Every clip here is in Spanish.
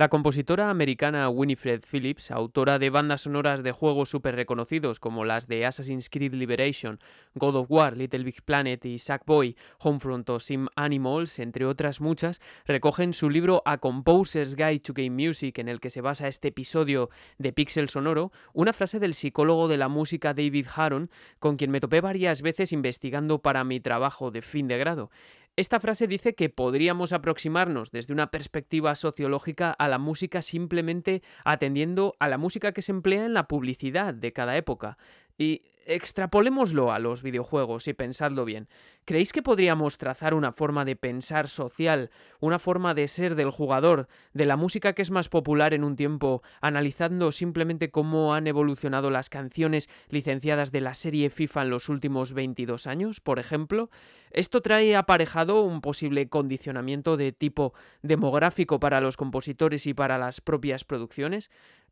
La compositora americana Winifred Phillips, autora de bandas sonoras de juegos súper reconocidos como las de Assassin's Creed Liberation, God of War, Little Big Planet y Sackboy, Homefront o Sim Animals, entre otras muchas, recoge en su libro A Composer's Guide to Game Music, en el que se basa este episodio de Pixel Sonoro, una frase del psicólogo de la música David Haron, con quien me topé varias veces investigando para mi trabajo de fin de grado. Esta frase dice que podríamos aproximarnos desde una perspectiva sociológica a la música simplemente atendiendo a la música que se emplea en la publicidad de cada época. Y extrapolémoslo a los videojuegos y pensadlo bien. ¿Creéis que podríamos trazar una forma de pensar social, una forma de ser del jugador, de la música que es más popular en un tiempo, analizando simplemente cómo han evolucionado las canciones licenciadas de la serie FIFA en los últimos 22 años, por ejemplo? Esto trae aparejado un posible condicionamiento de tipo demográfico para los compositores y para las propias producciones.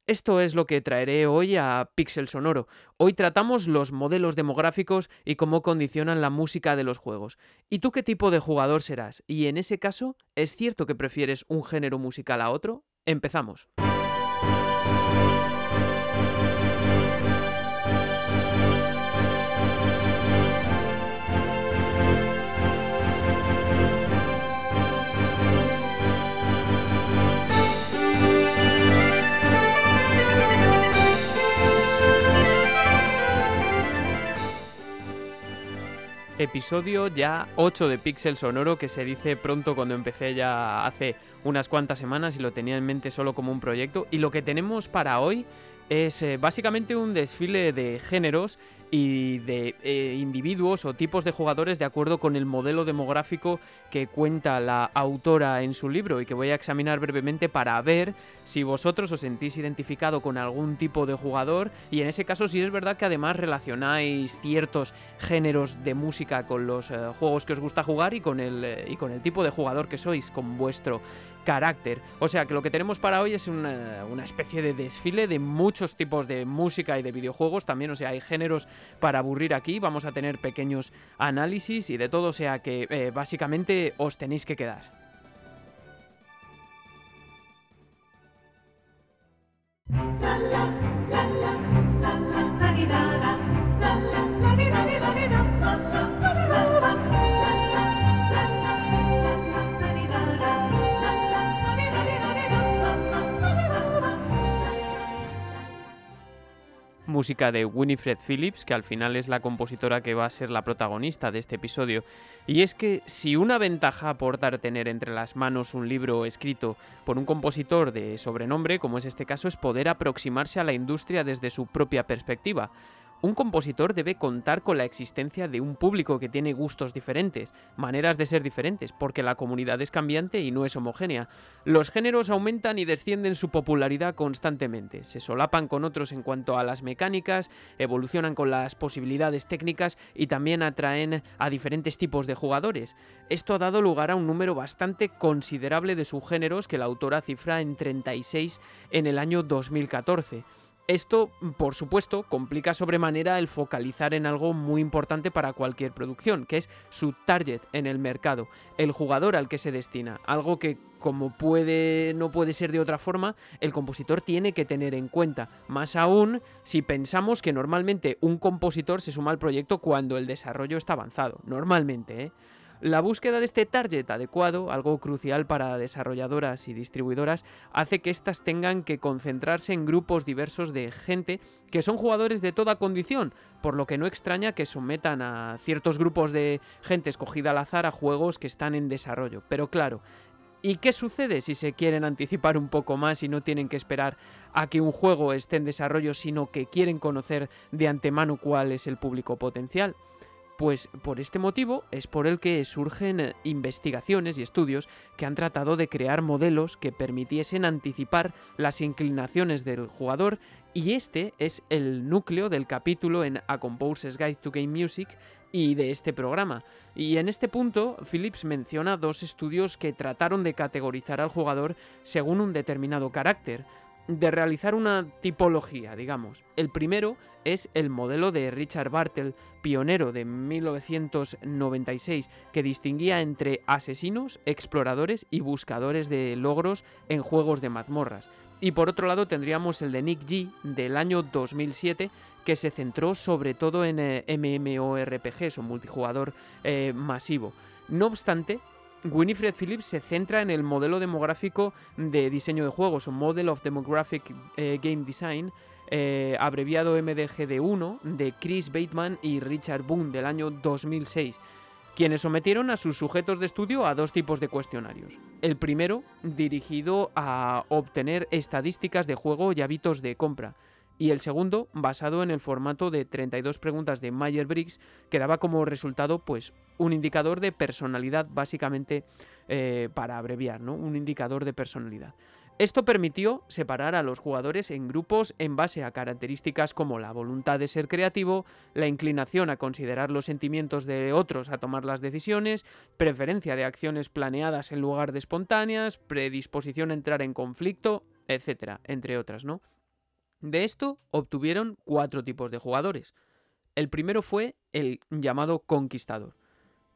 Esto es lo que traeré hoy a Pixel Sonoro. Hoy tratamos los modelos demográficos y cómo condicionan la música de los juegos. ¿Y tú qué tipo de jugador serás? Y en ese caso, ¿es cierto que prefieres un género musical a otro? Empezamos. Episodio ya 8 de Pixel Sonoro que se dice pronto cuando empecé ya hace unas cuantas semanas y lo tenía en mente solo como un proyecto. Y lo que tenemos para hoy es eh, básicamente un desfile de géneros y de eh, individuos o tipos de jugadores de acuerdo con el modelo demográfico que cuenta la autora en su libro y que voy a examinar brevemente para ver si vosotros os sentís identificado con algún tipo de jugador y en ese caso si es verdad que además relacionáis ciertos géneros de música con los eh, juegos que os gusta jugar y con, el, eh, y con el tipo de jugador que sois, con vuestro carácter. O sea que lo que tenemos para hoy es una, especie de desfile de muchos tipos de música y de videojuegos también, o sea, hay géneros para aburrir aquí, vamos a tener pequeños análisis y de todo, o sea que eh, básicamente os tenéis que quedar. Música de Winifred Phillips, que al final es la compositora que va a ser la protagonista de este episodio. Y es que si una ventaja aporta tener entre las manos un libro escrito por un compositor de sobrenombre, como es este caso, es poder aproximarse a la industria desde su propia perspectiva. Un compositor debe contar con la existencia de un público que tiene gustos diferentes, maneras de ser diferentes, porque la comunidad es cambiante y no es homogénea. Los géneros aumentan y descienden su popularidad constantemente, se solapan con otros en cuanto a las mecánicas, evolucionan con las posibilidades técnicas y también atraen a diferentes tipos de jugadores. Esto ha dado lugar a un número bastante considerable de subgéneros que la autora cifra en 36 en el año 2014. Esto, por supuesto, complica sobremanera el focalizar en algo muy importante para cualquier producción, que es su target en el mercado, el jugador al que se destina, algo que como puede no puede ser de otra forma, el compositor tiene que tener en cuenta, más aún si pensamos que normalmente un compositor se suma al proyecto cuando el desarrollo está avanzado, normalmente, ¿eh? La búsqueda de este target adecuado, algo crucial para desarrolladoras y distribuidoras, hace que éstas tengan que concentrarse en grupos diversos de gente que son jugadores de toda condición, por lo que no extraña que sometan a ciertos grupos de gente escogida al azar a juegos que están en desarrollo. Pero claro, ¿Y qué sucede si se quieren anticipar un poco más y no tienen que esperar a que un juego esté en desarrollo, sino que quieren conocer de antemano cuál es el público potencial? Pues por este motivo es por el que surgen eh, investigaciones y estudios que han tratado de crear modelos que permitiesen anticipar las inclinaciones del jugador y este es el núcleo del capítulo en A Composer's Guide to Game Music y de este programa. Y en este punto, Phillips menciona dos estudios que trataron de categorizar al jugador según un determinado carácter. De realizar una tipología, digamos. El primero es el modelo de Richard Bartel, pionero de 1996, que distinguía entre asesinos, exploradores y buscadores de logros en juegos de mazmorras. Y por otro lado tendríamos el de Nick G del año 2007, que se centró sobre todo en eh, MMORPGs o multijugador eh, masivo. No obstante, Winifred Phillips se centra en el modelo demográfico de diseño de juegos, o Model of Demographic eh, Game Design, eh, abreviado MDGD1, de Chris Bateman y Richard Boone del año 2006, quienes sometieron a sus sujetos de estudio a dos tipos de cuestionarios. El primero, dirigido a obtener estadísticas de juego y hábitos de compra, y el segundo basado en el formato de 32 preguntas de Mayer-Briggs que daba como resultado pues un indicador de personalidad básicamente eh, para abreviar, ¿no? Un indicador de personalidad. Esto permitió separar a los jugadores en grupos en base a características como la voluntad de ser creativo, la inclinación a considerar los sentimientos de otros a tomar las decisiones, preferencia de acciones planeadas en lugar de espontáneas, predisposición a entrar en conflicto, etcétera, entre otras, ¿no? De esto obtuvieron cuatro tipos de jugadores. El primero fue el llamado conquistador,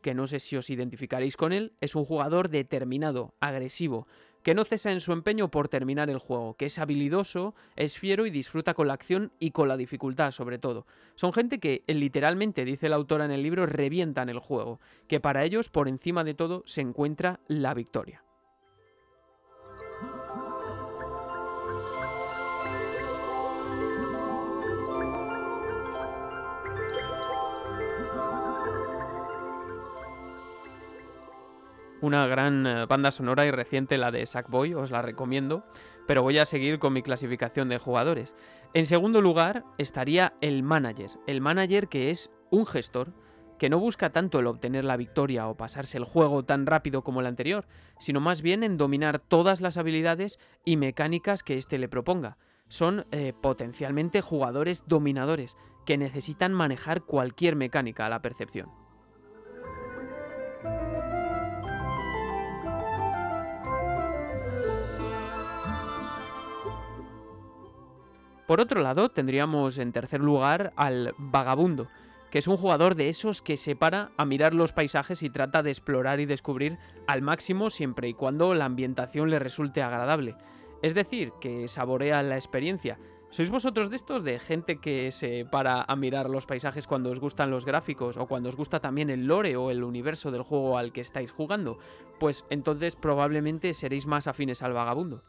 que no sé si os identificaréis con él, es un jugador determinado, agresivo, que no cesa en su empeño por terminar el juego, que es habilidoso, es fiero y disfruta con la acción y con la dificultad sobre todo. Son gente que literalmente, dice la autora en el libro, revientan el juego, que para ellos por encima de todo se encuentra la victoria. Una gran eh, banda sonora y reciente, la de Sackboy, os la recomiendo, pero voy a seguir con mi clasificación de jugadores. En segundo lugar estaría el manager, el manager que es un gestor, que no busca tanto el obtener la victoria o pasarse el juego tan rápido como el anterior, sino más bien en dominar todas las habilidades y mecánicas que éste le proponga. Son eh, potencialmente jugadores dominadores, que necesitan manejar cualquier mecánica a la percepción. Por otro lado, tendríamos en tercer lugar al vagabundo, que es un jugador de esos que se para a mirar los paisajes y trata de explorar y descubrir al máximo siempre y cuando la ambientación le resulte agradable. Es decir, que saborea la experiencia. ¿Sois vosotros de estos de gente que se para a mirar los paisajes cuando os gustan los gráficos o cuando os gusta también el lore o el universo del juego al que estáis jugando? Pues entonces probablemente seréis más afines al vagabundo.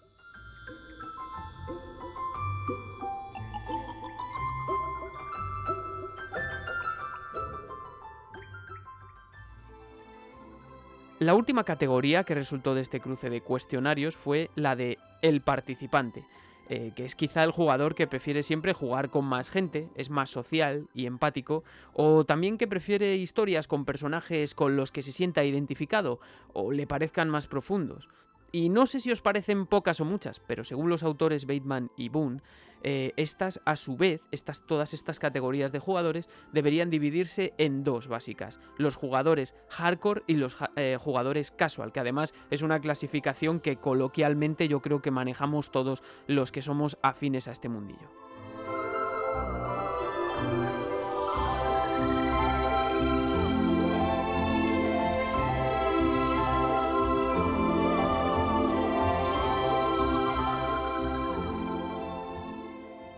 La última categoría que resultó de este cruce de cuestionarios fue la de el participante, eh, que es quizá el jugador que prefiere siempre jugar con más gente, es más social y empático, o también que prefiere historias con personajes con los que se sienta identificado o le parezcan más profundos. Y no sé si os parecen pocas o muchas, pero según los autores Bateman y Boone, eh, estas a su vez, estas, todas estas categorías de jugadores deberían dividirse en dos básicas, los jugadores hardcore y los eh, jugadores casual, que además es una clasificación que coloquialmente yo creo que manejamos todos los que somos afines a este mundillo.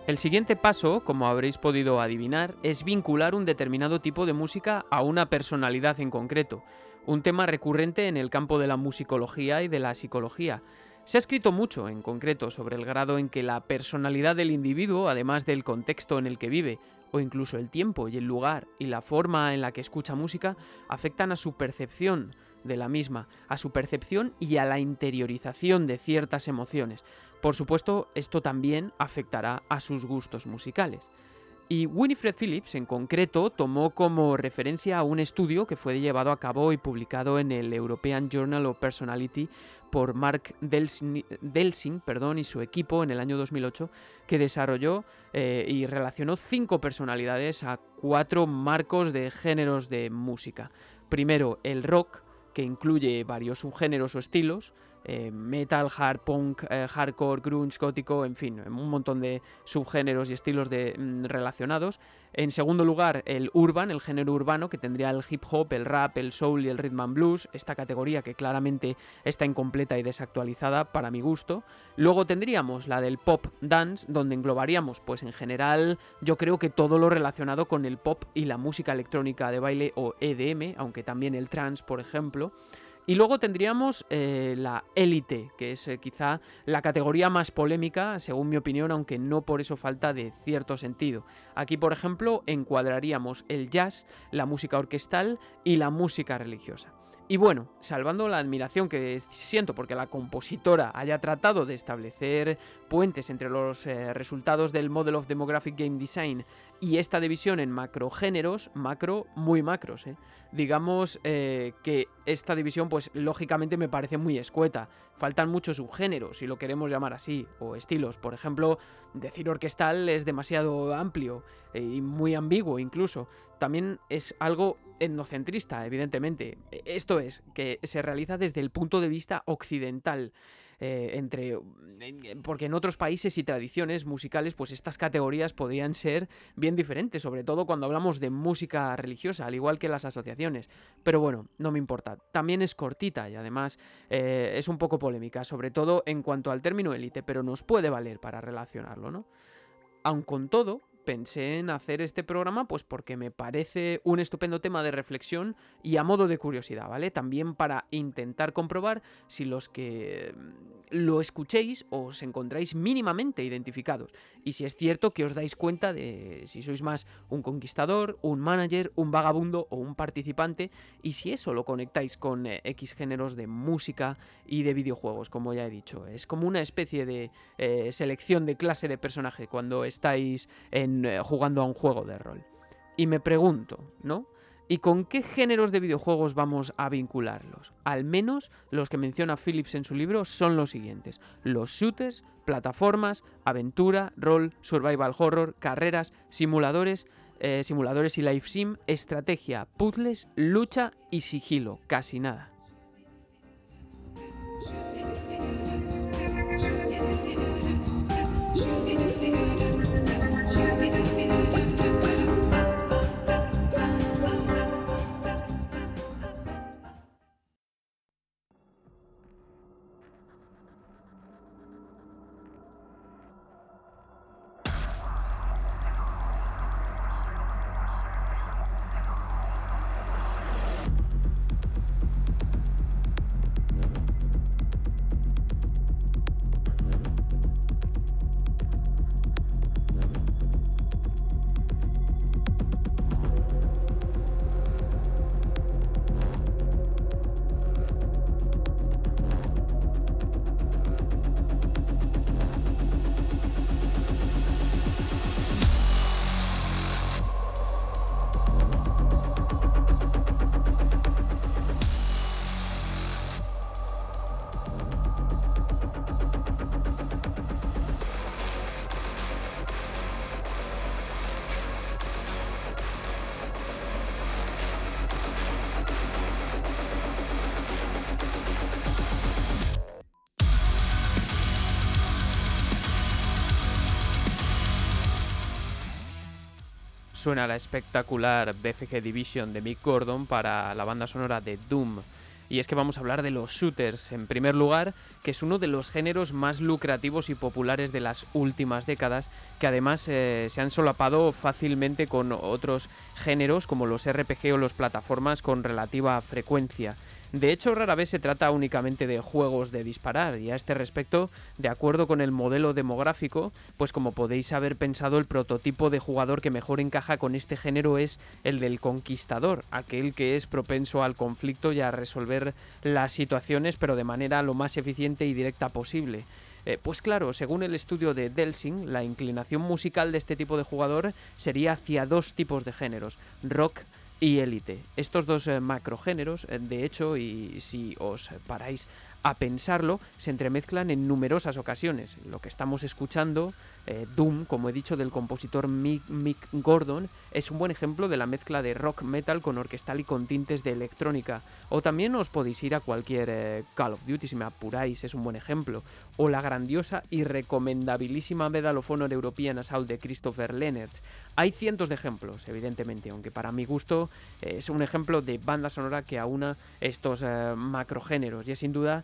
El siguiente paso, como habréis podido adivinar, es vincular un determinado tipo de música a una personalidad en concreto, un tema recurrente en el campo de la musicología y de la psicología. Se ha escrito mucho, en concreto, sobre el grado en que la personalidad del individuo, además del contexto en el que vive, o incluso el tiempo y el lugar y la forma en la que escucha música, afectan a su percepción de la misma, a su percepción y a la interiorización de ciertas emociones. Por supuesto, esto también afectará a sus gustos musicales. Y Winifred Phillips, en concreto, tomó como referencia a un estudio que fue llevado a cabo y publicado en el European Journal of Personality por Mark Delsing, perdón, y su equipo en el año 2008, que desarrolló eh, y relacionó cinco personalidades a cuatro marcos de géneros de música. Primero, el rock, que incluye varios subgéneros o estilos, eh, metal, hard, punk, eh, hardcore, grunge, gótico, en fin, un montón de subgéneros y estilos de, mm, relacionados. En segundo lugar, el urban, el género urbano, que tendría el hip hop, el rap, el soul y el rhythm and blues, esta categoría que claramente está incompleta y desactualizada para mi gusto. Luego tendríamos la del pop dance, donde englobaríamos, pues en general, yo creo que todo lo relacionado con el pop y la música electrónica de baile o EDM, aunque también el trance, por ejemplo. Y luego tendríamos eh, la élite, que es eh, quizá la categoría más polémica, según mi opinión, aunque no por eso falta de cierto sentido. Aquí, por ejemplo, encuadraríamos el jazz, la música orquestal y la música religiosa. Y bueno, salvando la admiración que siento porque la compositora haya tratado de establecer puentes entre los eh, resultados del Model of Demographic Game Design y esta división en macrogéneros, macro, muy macros, ¿eh? digamos eh, que esta división pues lógicamente me parece muy escueta. Faltan muchos subgéneros, si lo queremos llamar así, o estilos. Por ejemplo, decir orquestal es demasiado amplio y muy ambiguo incluso. También es algo etnocentrista, evidentemente. Esto es, que se realiza desde el punto de vista occidental. Eh, entre porque en otros países y tradiciones musicales pues estas categorías podrían ser bien diferentes sobre todo cuando hablamos de música religiosa al igual que las asociaciones pero bueno no me importa también es cortita y además eh, es un poco polémica sobre todo en cuanto al término élite pero nos puede valer para relacionarlo no aun con todo pensé en hacer este programa pues porque me parece un estupendo tema de reflexión y a modo de curiosidad, ¿vale? También para intentar comprobar si los que mm, lo escuchéis os encontráis mínimamente identificados y si es cierto que os dais cuenta de si sois más un conquistador, un manager, un vagabundo o un participante y si eso lo conectáis con eh, X géneros de música y de videojuegos, como ya he dicho. Es como una especie de eh, selección de clase de personaje cuando estáis en jugando a un juego de rol. Y me pregunto, ¿no? ¿Y con qué géneros de videojuegos vamos a vincularlos? Al menos los que menciona Phillips en su libro son los siguientes. Los shooters, plataformas, aventura, rol, survival horror, carreras, simuladores, eh, simuladores y live sim, estrategia, puzzles, lucha y sigilo. Casi nada. Suena la espectacular BFG Division de Mick Gordon para la banda sonora de Doom. Y es que vamos a hablar de los shooters, en primer lugar, que es uno de los géneros más lucrativos y populares de las últimas décadas, que además eh, se han solapado fácilmente con otros géneros como los RPG o las plataformas con relativa frecuencia. De hecho, rara vez se trata únicamente de juegos de disparar, y a este respecto, de acuerdo con el modelo demográfico, pues como podéis haber pensado, el prototipo de jugador que mejor encaja con este género es el del conquistador, aquel que es propenso al conflicto y a resolver las situaciones, pero de manera lo más eficiente y directa posible. Eh, pues claro, según el estudio de Delsing, la inclinación musical de este tipo de jugador sería hacia dos tipos de géneros, rock y élite. Estos dos eh, macrogéneros, eh, de hecho, y si os paráis a pensarlo, se entremezclan en numerosas ocasiones. Lo que estamos escuchando, eh, Doom, como he dicho, del compositor Mick, Gordon, es un buen ejemplo de la mezcla de rock metal con orquestal y con tintes de electrónica. O también os podéis ir a cualquier eh, Call of Duty si me apuráis, es un buen ejemplo. O la grandiosa y recomendabilísima Medal of Honor European Assault de Christopher Leonard. Hay cientos de ejemplos, evidentemente, aunque para mi gusto eh, es un ejemplo de banda sonora que aúna estos macrogéneros y es sin duda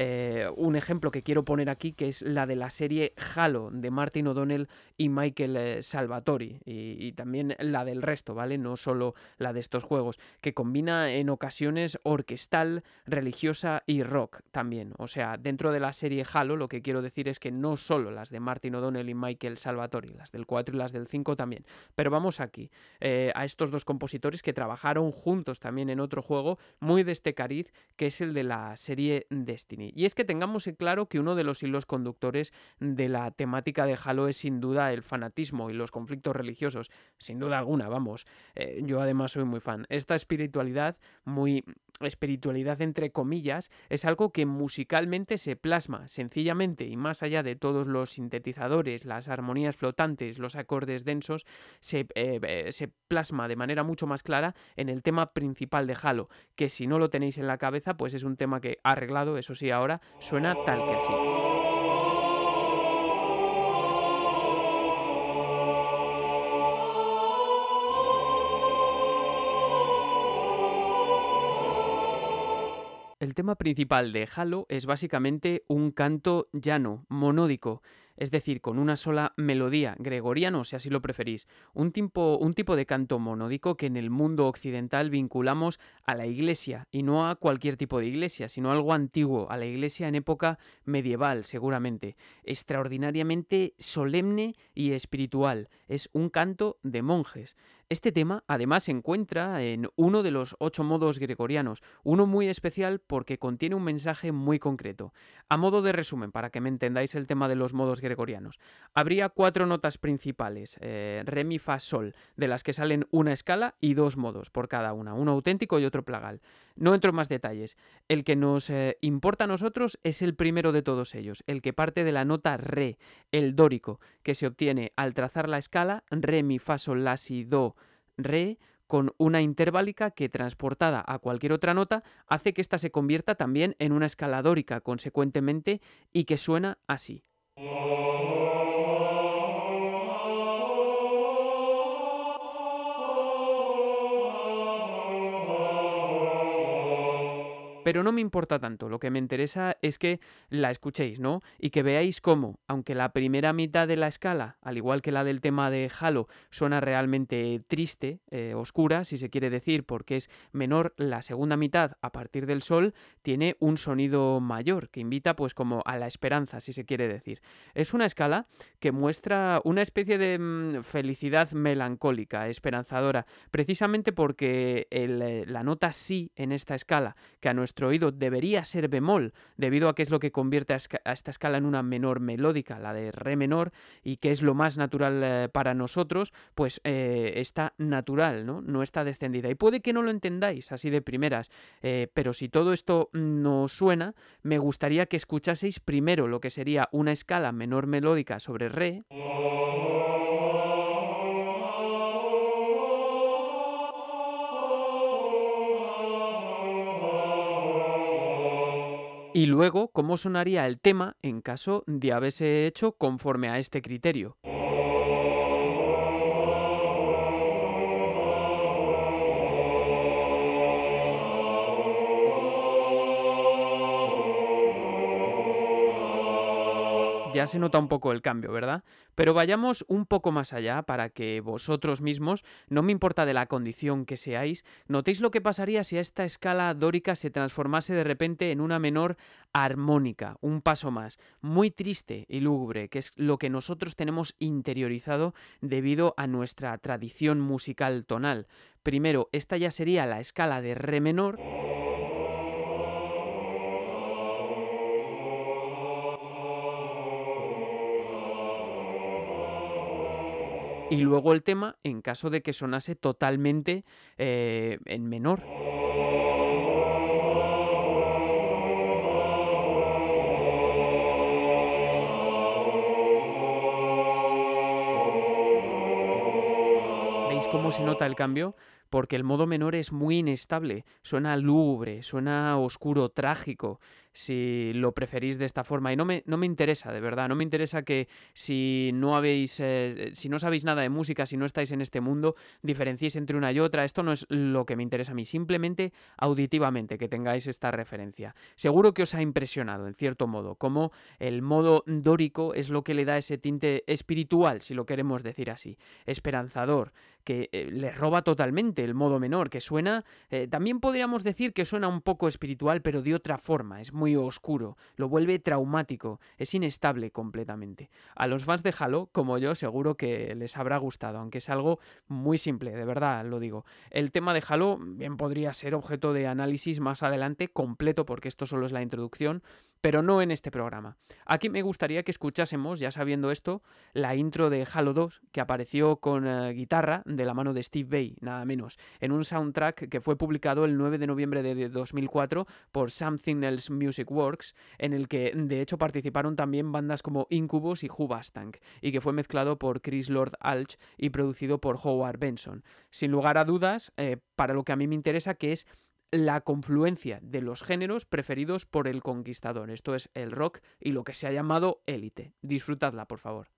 eh, un ejemplo que quiero poner aquí, que es la de la serie Halo de Martin O'Donnell y Michael eh, Salvatori, y, también la del resto, ¿vale? No solo la de estos juegos, que combina en ocasiones orquestal, religiosa y rock también. O sea, dentro de la serie Halo, lo que quiero decir es que no solo las de Martin O'Donnell y Michael Salvatori, las del 4 y las del 5 también. Pero vamos aquí, eh, a estos dos compositores que trabajaron juntos también en otro juego muy de este cariz, que es el de la serie Destiny. Y es que tengamos en claro que uno de los hilos conductores de la temática de Halo es sin duda el fanatismo y los conflictos religiosos. Sin duda alguna, vamos. Eh, yo además soy muy fan. Esta espiritualidad muy espiritualidad entre comillas, es algo que musicalmente se plasma sencillamente y más allá de todos los sintetizadores, las armonías flotantes, los acordes densos, se, eh, eh, se, plasma de manera mucho más clara en el tema principal de Halo, que si no lo tenéis en la cabeza, pues es un tema que arreglado, eso sí, ahora suena tal que así. Tema principal de Halo es básicamente un canto llano, monódico, es decir, con una sola melodía, gregoriano si así lo preferís, un tipo de canto monódico que en el mundo occidental vinculamos a la iglesia, y no a cualquier tipo de iglesia, sino algo antiguo, a la iglesia en época medieval seguramente, extraordinariamente solemne y espiritual, es un canto de monjes. Este tema además se encuentra en uno de los ocho modos gregorianos, uno muy especial porque contiene un mensaje muy concreto. A modo de resumen, para que me entendáis el tema de los modos gregorianos, habría cuatro notas principales, eh, re, mi, fa, sol, de las que salen una escala y dos modos por cada una, uno auténtico y otro plagal. No entro en más detalles. El que nos eh, importa a nosotros es el primero de todos ellos, el que parte de la nota re, el dórico, que se obtiene al trazar la escala re, mi, fa, sol, la, si, do, re con una interválica que transportada a cualquier otra nota hace que ésta se convierta también en una escala dórica consecuentemente y que suena así. Pero no me importa tanto, lo que me interesa es que la escuchéis, ¿no? Y que veáis cómo, aunque la primera mitad de la escala, al igual que la del tema de Halo, suena realmente triste, eh, oscura, si se quiere decir, porque es menor, la segunda mitad, a partir del sol, tiene un sonido mayor, que invita pues como a la esperanza, si se quiere decir. Es una escala que muestra una especie de mm, felicidad melancólica, esperanzadora, precisamente porque eh, la nota sí en esta escala, que a nuestro oído debería ser bemol, debido a que es lo que convierte a, esta escala en una menor melódica, la de re menor, y que es lo más natural eh, para nosotros, pues eh, está natural, ¿no? No está descendida. Y puede que no lo entendáis así de primeras, eh, pero si todo esto nos suena, me gustaría que escuchaseis primero lo que sería una escala menor melódica sobre re. Y luego cómo sonaría el tema en caso de haberse hecho conforme a este criterio. Ya se nota un poco el cambio, ¿verdad? Pero vayamos un poco más allá para que vosotros mismos, no me importa de la condición que seáis, notéis lo que pasaría si esta escala dórica se transformase de repente en una menor armónica, un paso más, muy triste y lúgubre, que es lo que nosotros tenemos interiorizado debido a nuestra tradición musical tonal. Primero, esta ya sería la escala de re menor. Y luego el tema en caso de que sonase totalmente eh, en menor. ¿Veis cómo se nota el cambio? porque el modo menor es muy inestable, suena lúgubre, suena oscuro, trágico, si lo preferís de esta forma. Y no me, no me interesa, de verdad, no me interesa que si no habéis, eh, si no sabéis nada de música, si no estáis en este mundo, diferenciéis entre una y otra. Esto no es lo que me interesa a mí, simplemente auditivamente que tengáis esta referencia. Seguro que os ha impresionado, en cierto modo, como el modo dórico es lo que le da ese tinte espiritual, si lo queremos decir así, esperanzador, que eh, le roba totalmente el modo menor, que suena, eh, también podríamos decir que suena un poco espiritual, pero de otra forma, es muy oscuro, lo vuelve traumático, es inestable completamente. A los fans de Halo, como yo, seguro que les habrá gustado, aunque es algo muy simple, de verdad lo digo. El tema de Halo bien podría ser objeto de análisis más adelante completo, porque esto solo es la introducción, pero no en este programa. Aquí me gustaría que escuchásemos, ya sabiendo esto, la intro de Halo 2, que apareció con eh, guitarra de la mano de Steve Bay, nada menos, en un soundtrack que fue publicado el 9 de noviembre de 2004 por Something Else Music Works, en el que de hecho participaron también bandas como Incubus y Hubastank, y que fue mezclado por Chris Lord Alch y producido por Howard Benson. Sin lugar a dudas, eh, para lo que a mí me interesa, que es la confluencia de los géneros preferidos por el conquistador. Esto es el rock y lo que se ha llamado élite. Disfrutadla, por favor.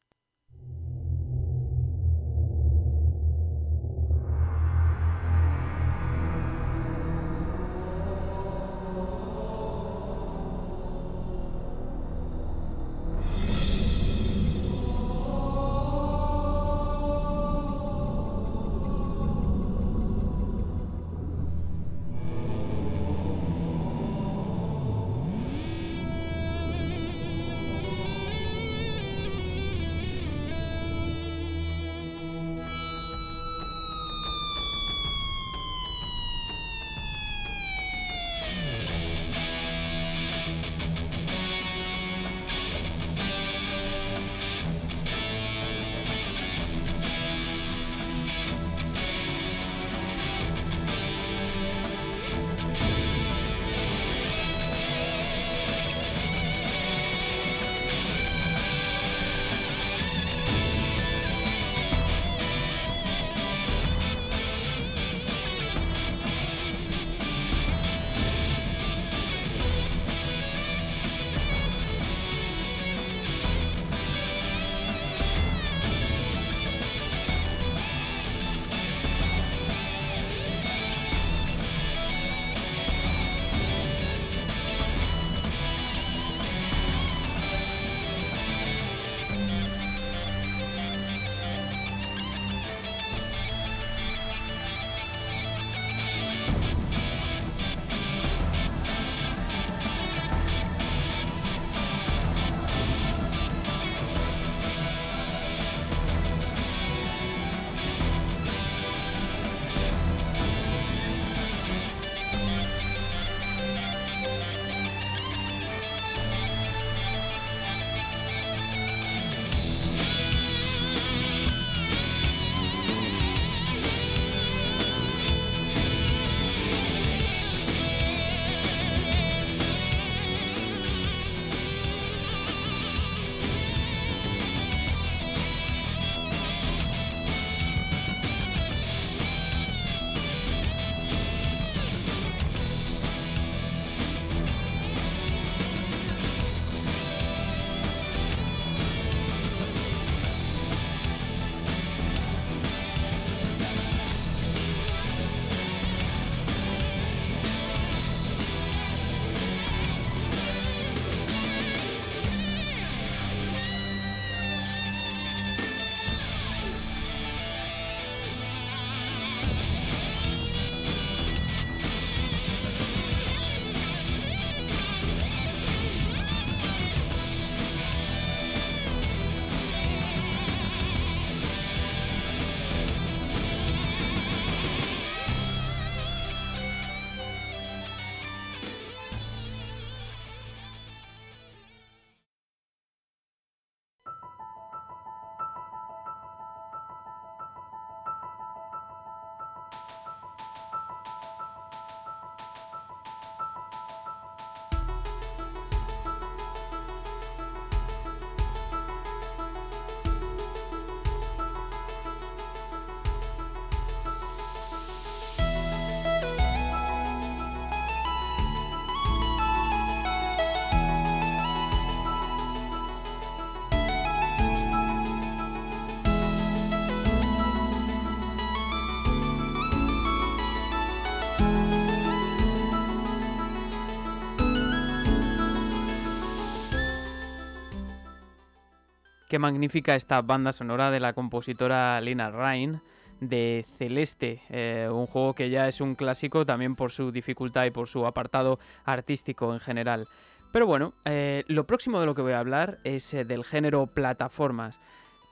Qué magnífica esta banda sonora de la compositora Lina Ryan de Celeste, eh, un juego que ya es un clásico también por su dificultad y por su apartado artístico en general. Pero bueno, eh, lo próximo de lo que voy a hablar es eh, del género plataformas.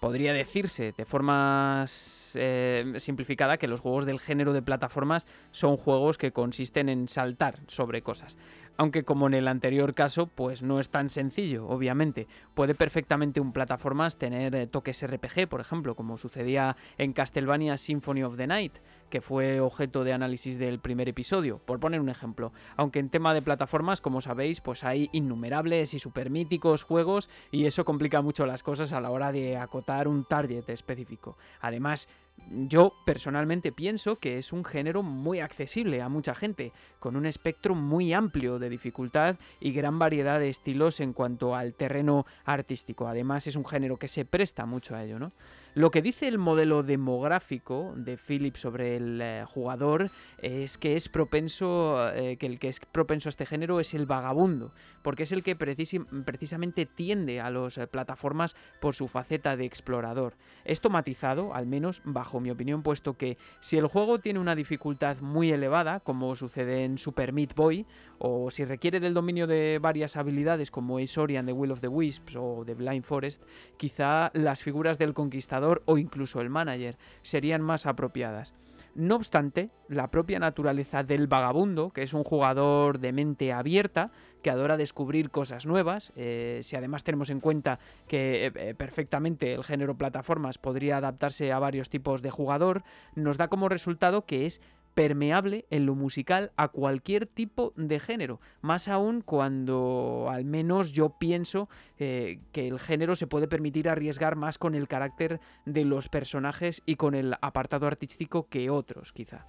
Podría decirse de forma simplificada que los juegos del género de plataformas son juegos que consisten en saltar sobre cosas aunque como en el anterior caso, pues no es tan sencillo, obviamente. Puede perfectamente un plataformas tener eh, toques RPG, por ejemplo, como sucedía en Castlevania Symphony of the Night, que fue objeto de análisis del primer episodio, por poner un ejemplo. Aunque en tema de plataformas, como sabéis, pues hay innumerables y super míticos juegos y eso complica mucho las cosas a la hora de acotar un target específico. Además, yo personalmente pienso que es un género muy accesible a mucha gente, con un espectro muy amplio de dificultad y gran variedad de estilos en cuanto al terreno artístico. Además es un género que se presta mucho a ello, ¿no? Lo que dice el modelo demográfico de Philip sobre el eh, jugador es que es propenso, eh, que el que es propenso a este género es el vagabundo, porque es el que precisamente tiende a las eh, plataformas por su faceta de explorador. Esto matizado, al menos bajo mi opinión, puesto que si el juego tiene una dificultad muy elevada, como sucede en Super Meat Boy, o si requiere del dominio de varias habilidades como es Ori and the Will of the Wisps o The Blind Forest, quizá las figuras del conquistador o incluso el manager serían más apropiadas. No obstante, la propia naturaleza del vagabundo, que es un jugador de mente abierta, que adora descubrir cosas nuevas, eh, si además tenemos en cuenta que eh, eh, perfectamente el género plataformas podría adaptarse a varios tipos de jugador, nos da como resultado que es permeable en lo musical a cualquier tipo de género, más aún cuando al menos yo pienso eh, que el género se puede permitir arriesgar más con el carácter de los personajes y con el apartado artístico que otros, quizá.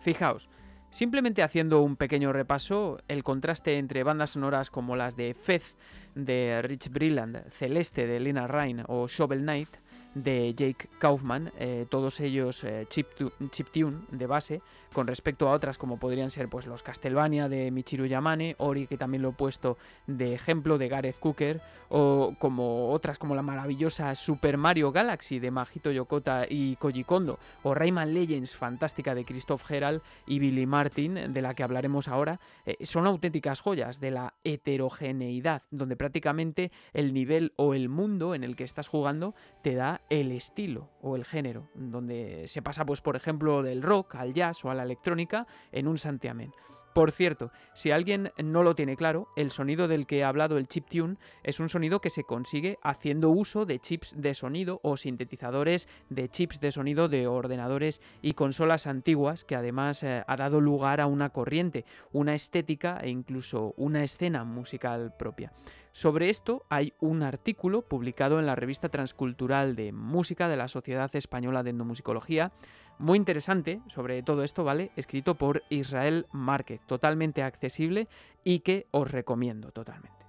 Fijaos, Simplemente haciendo un pequeño repaso, el contraste entre bandas sonoras como las de Fez de Rich Brilland, Celeste de Lena Ryan o Shovel Knight de Jake Kaufman, eh, todos ellos eh, chip, chiptune de base, con respecto a otras como podrían ser pues los Castlevania de Michiru Yamane, Ori que también lo he puesto de ejemplo de Gareth Cooker, o como otras como la maravillosa Super Mario Galaxy de Majito Yokota y Koji Kondo, o Rayman Legends fantástica de Christoph Gerald y Billy Martin, de la que hablaremos ahora, eh, son auténticas joyas de la heterogeneidad, donde prácticamente el nivel o el mundo en el que estás jugando te da el estilo o el género, donde se pasa pues por ejemplo del rock al jazz o a electrónica en un santiamén. Por cierto, si alguien no lo tiene claro, el sonido del que he hablado, el chiptune, es un sonido que se consigue haciendo uso de chips de sonido o sintetizadores de chips de sonido de ordenadores y consolas antiguas, que además eh, ha dado lugar a una corriente, una estética e incluso una escena musical propia. Sobre esto hay un artículo publicado en la revista transcultural de música de la Sociedad Española de Endomusicología, muy interesante sobre todo esto, ¿vale? Escrito por Israel Márquez, totalmente accesible y que os recomiendo totalmente.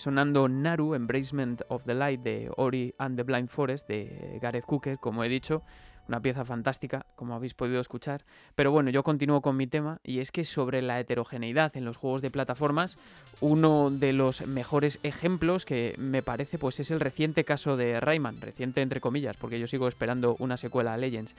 Sonando Naru, Embracement of the Light de Ori and the Blind Forest de Gareth Cooker, como he dicho, una pieza fantástica, como habéis podido escuchar. Pero bueno, yo continúo con mi tema y es que sobre la heterogeneidad en los juegos de plataformas, uno de los mejores ejemplos que me parece pues es el reciente caso de Rayman, reciente entre comillas, porque yo sigo esperando una secuela a Legends.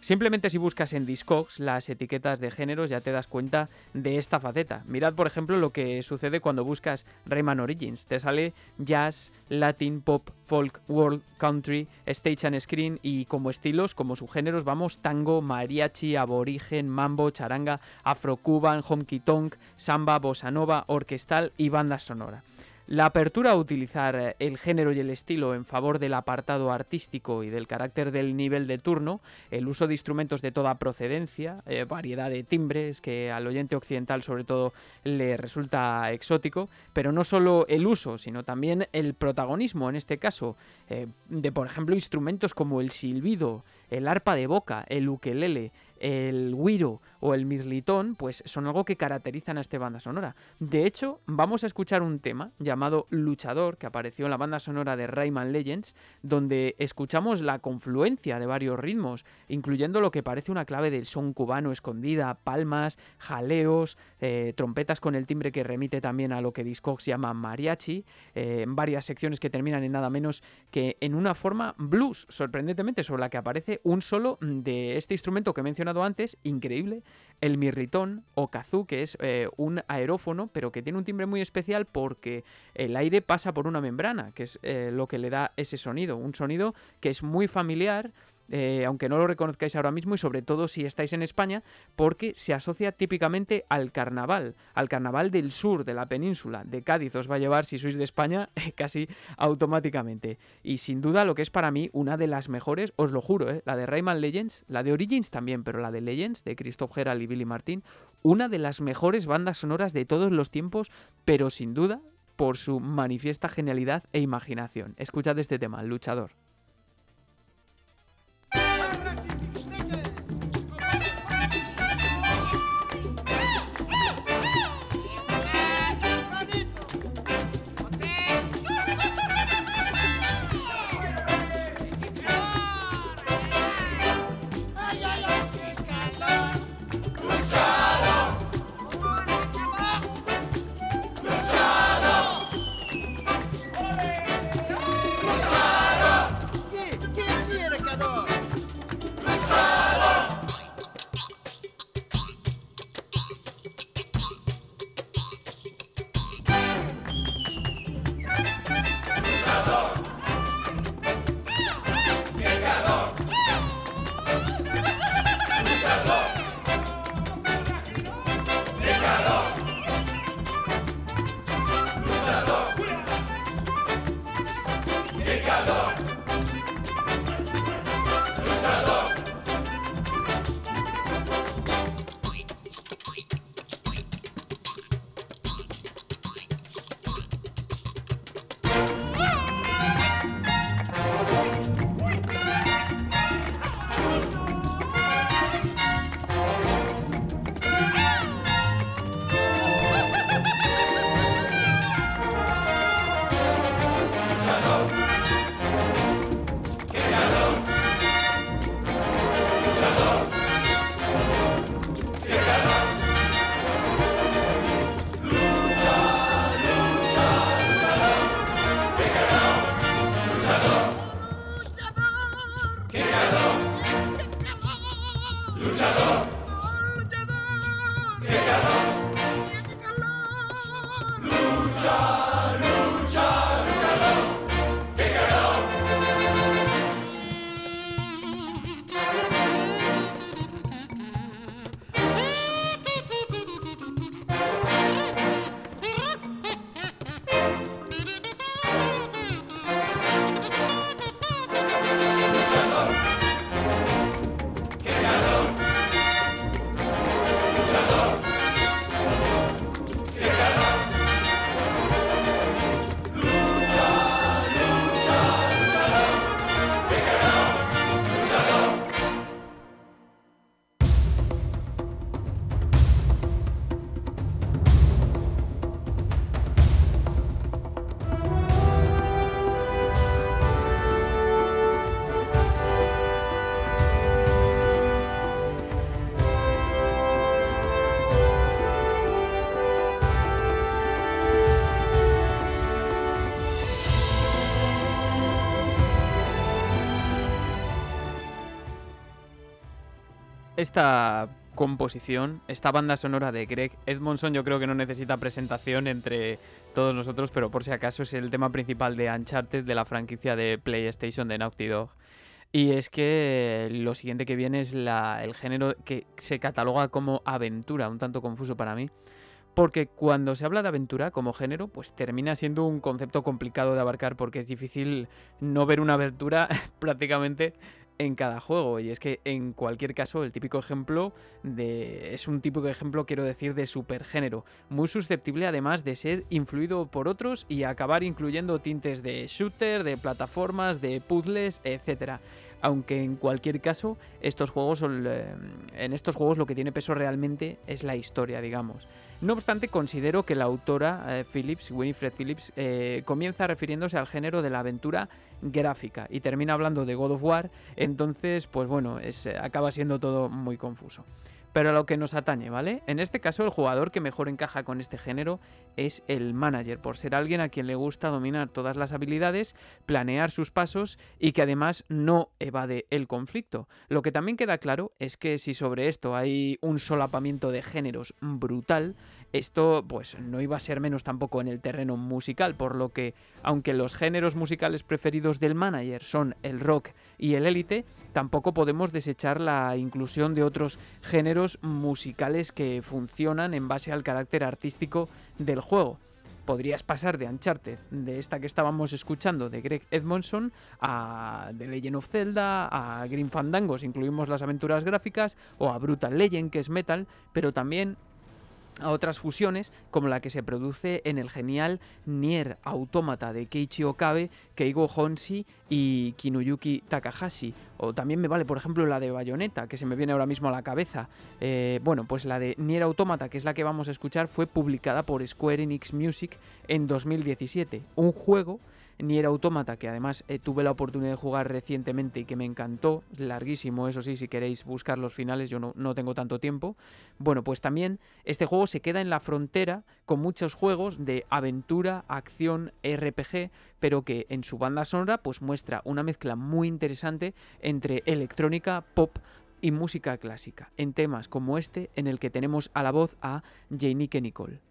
Simplemente si buscas en Discogs las etiquetas de géneros ya te das cuenta de esta faceta. Mirad por ejemplo lo que sucede cuando buscas Rayman Origins. Te sale jazz, latin, pop, folk, world, country, stage and screen y como estilos, como subgéneros vamos tango, mariachi, aborigen, mambo, charanga, afro-cuban, honky tonk, samba, bossa nova, orquestal y banda sonora. La apertura a utilizar eh, el género y el estilo en favor del apartado artístico y del carácter del nivel de turno, el uso de instrumentos de toda procedencia, eh, variedad de timbres que al oyente occidental sobre todo le resulta exótico, pero no solo el uso, sino también el protagonismo, en este caso, eh, de por ejemplo instrumentos como el silbido, el arpa de boca, el ukelele, el guiro o el mirlitón, pues son algo que caracterizan a esta banda sonora. De hecho, vamos a escuchar un tema llamado Luchador, que apareció en la banda sonora de Rayman Legends, donde escuchamos la confluencia de varios ritmos, incluyendo lo que parece una clave del son cubano escondida, palmas, jaleos, eh, trompetas con el timbre que remite también a lo que Discogs llama mariachi, eh, varias secciones que terminan en nada menos que en una forma blues, sorprendentemente, sobre la que aparece un solo de este instrumento que he mencionado antes, increíble, el mirritón o kazoo, que es eh, un aerófono, pero que tiene un timbre muy especial porque el aire pasa por una membrana, que es eh, lo que le da ese sonido. Un sonido que es muy familiar, eh, aunque no lo reconozcáis ahora mismo y sobre todo si estáis en España, porque se asocia típicamente al carnaval, al carnaval del sur de la península, de Cádiz os va a llevar si sois de España casi automáticamente. Y sin duda lo que es para mí una de las mejores, os lo juro, eh, la de Rayman Legends, la de Origins también, pero la de Legends, de Christoph Gerald y Billy Martin, una de las mejores bandas sonoras de todos los tiempos, pero sin duda por su manifiesta genialidad e imaginación. Escuchad este tema, luchador. Esta composición, esta banda sonora de Greg Edmondson, yo creo que no necesita presentación entre todos nosotros, pero por si acaso es el tema principal de Uncharted de la franquicia de PlayStation de Naughty Dog. Y es que lo siguiente que viene es la, el género que se cataloga como aventura, un tanto confuso para mí, porque cuando se habla de aventura como género, pues termina siendo un concepto complicado de abarcar porque es difícil no ver una aventura prácticamente en cada juego. Y es que en cualquier caso, el típico ejemplo de. es un típico ejemplo, quiero decir, de supergénero. Muy susceptible además de ser influido por otros y acabar incluyendo tintes de shooter, de plataformas, de puzzles, etcétera aunque en cualquier caso estos juegos eh, en estos juegos lo que tiene peso realmente es la historia, digamos. No obstante, considero que la autora eh, Phillips, Winifred Phillips, eh, comienza refiriéndose al género de la aventura gráfica y termina hablando de God of War, entonces, pues bueno, es, acaba siendo todo muy confuso. Pero a lo que nos atañe, ¿vale? En este caso, el jugador que mejor encaja con este género es el manager, por ser alguien a quien le gusta dominar todas las habilidades, planear sus pasos y que además no evade el conflicto. Lo que también queda claro es que si sobre esto hay un solapamiento de géneros brutal, esto pues no iba a ser menos tampoco en el terreno musical, por lo que aunque los géneros musicales preferidos del manager son el rock y el élite, tampoco podemos desechar la inclusión de otros géneros musicales que funcionan en base al carácter artístico del juego. Podrías pasar de Uncharted, de esta que estábamos escuchando, de Greg Edmondson, a The Legend of Zelda, a Green Fandangos, incluimos las aventuras gráficas, o a Brutal Legend, que es metal, pero también a otras fusiones como la que se produce en el genial Nier Automata de Keiichi Okabe, Keigo Honshi y Kinuyuki Takahashi. O también me vale, por ejemplo, la de Bayonetta, que se me viene ahora mismo a la cabeza. Eh, bueno, pues la de Nier Automata, que es la que vamos a escuchar, fue publicada por Square Enix Music en 2017. Un juego Nier Automata, que además eh, tuve la oportunidad de jugar recientemente y que me encantó, larguísimo, eso sí, si queréis buscar los finales, yo no, no tengo tanto tiempo. Bueno, pues también este juego se queda en la frontera con muchos juegos de aventura, acción, RPG, pero que en su banda sonora pues muestra una mezcla muy interesante entre electrónica, pop, y música clásica, en temas como este en el que tenemos a la voz a Janike Nicole.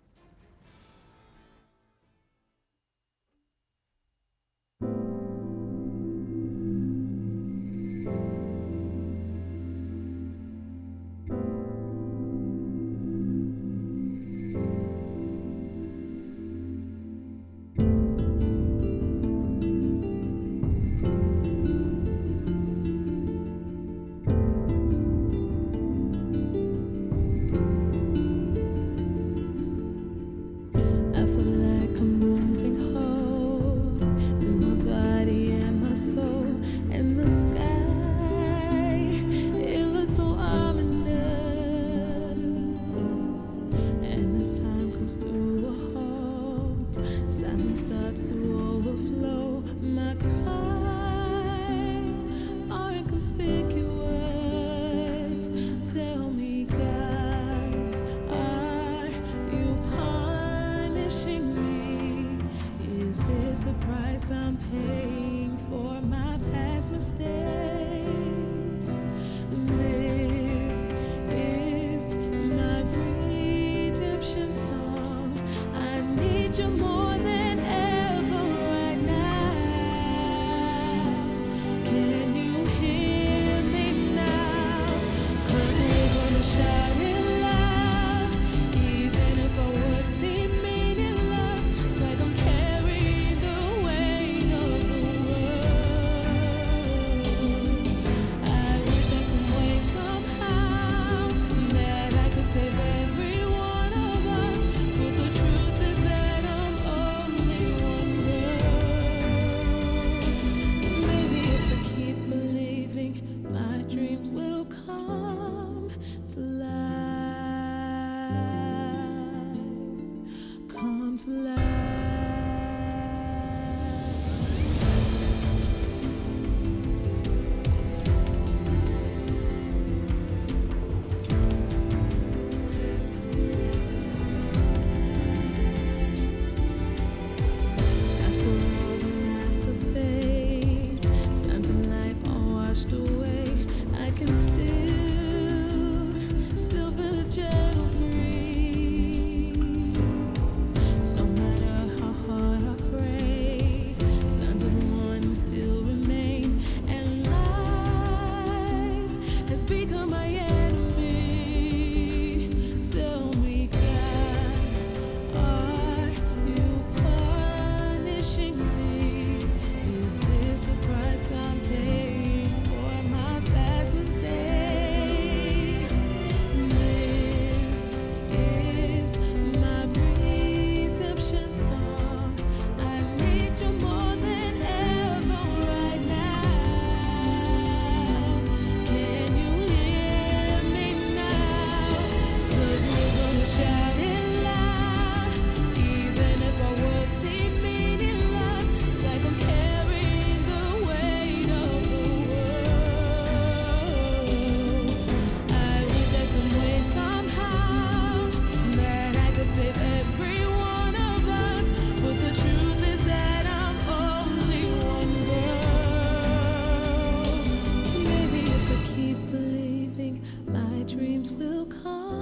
come.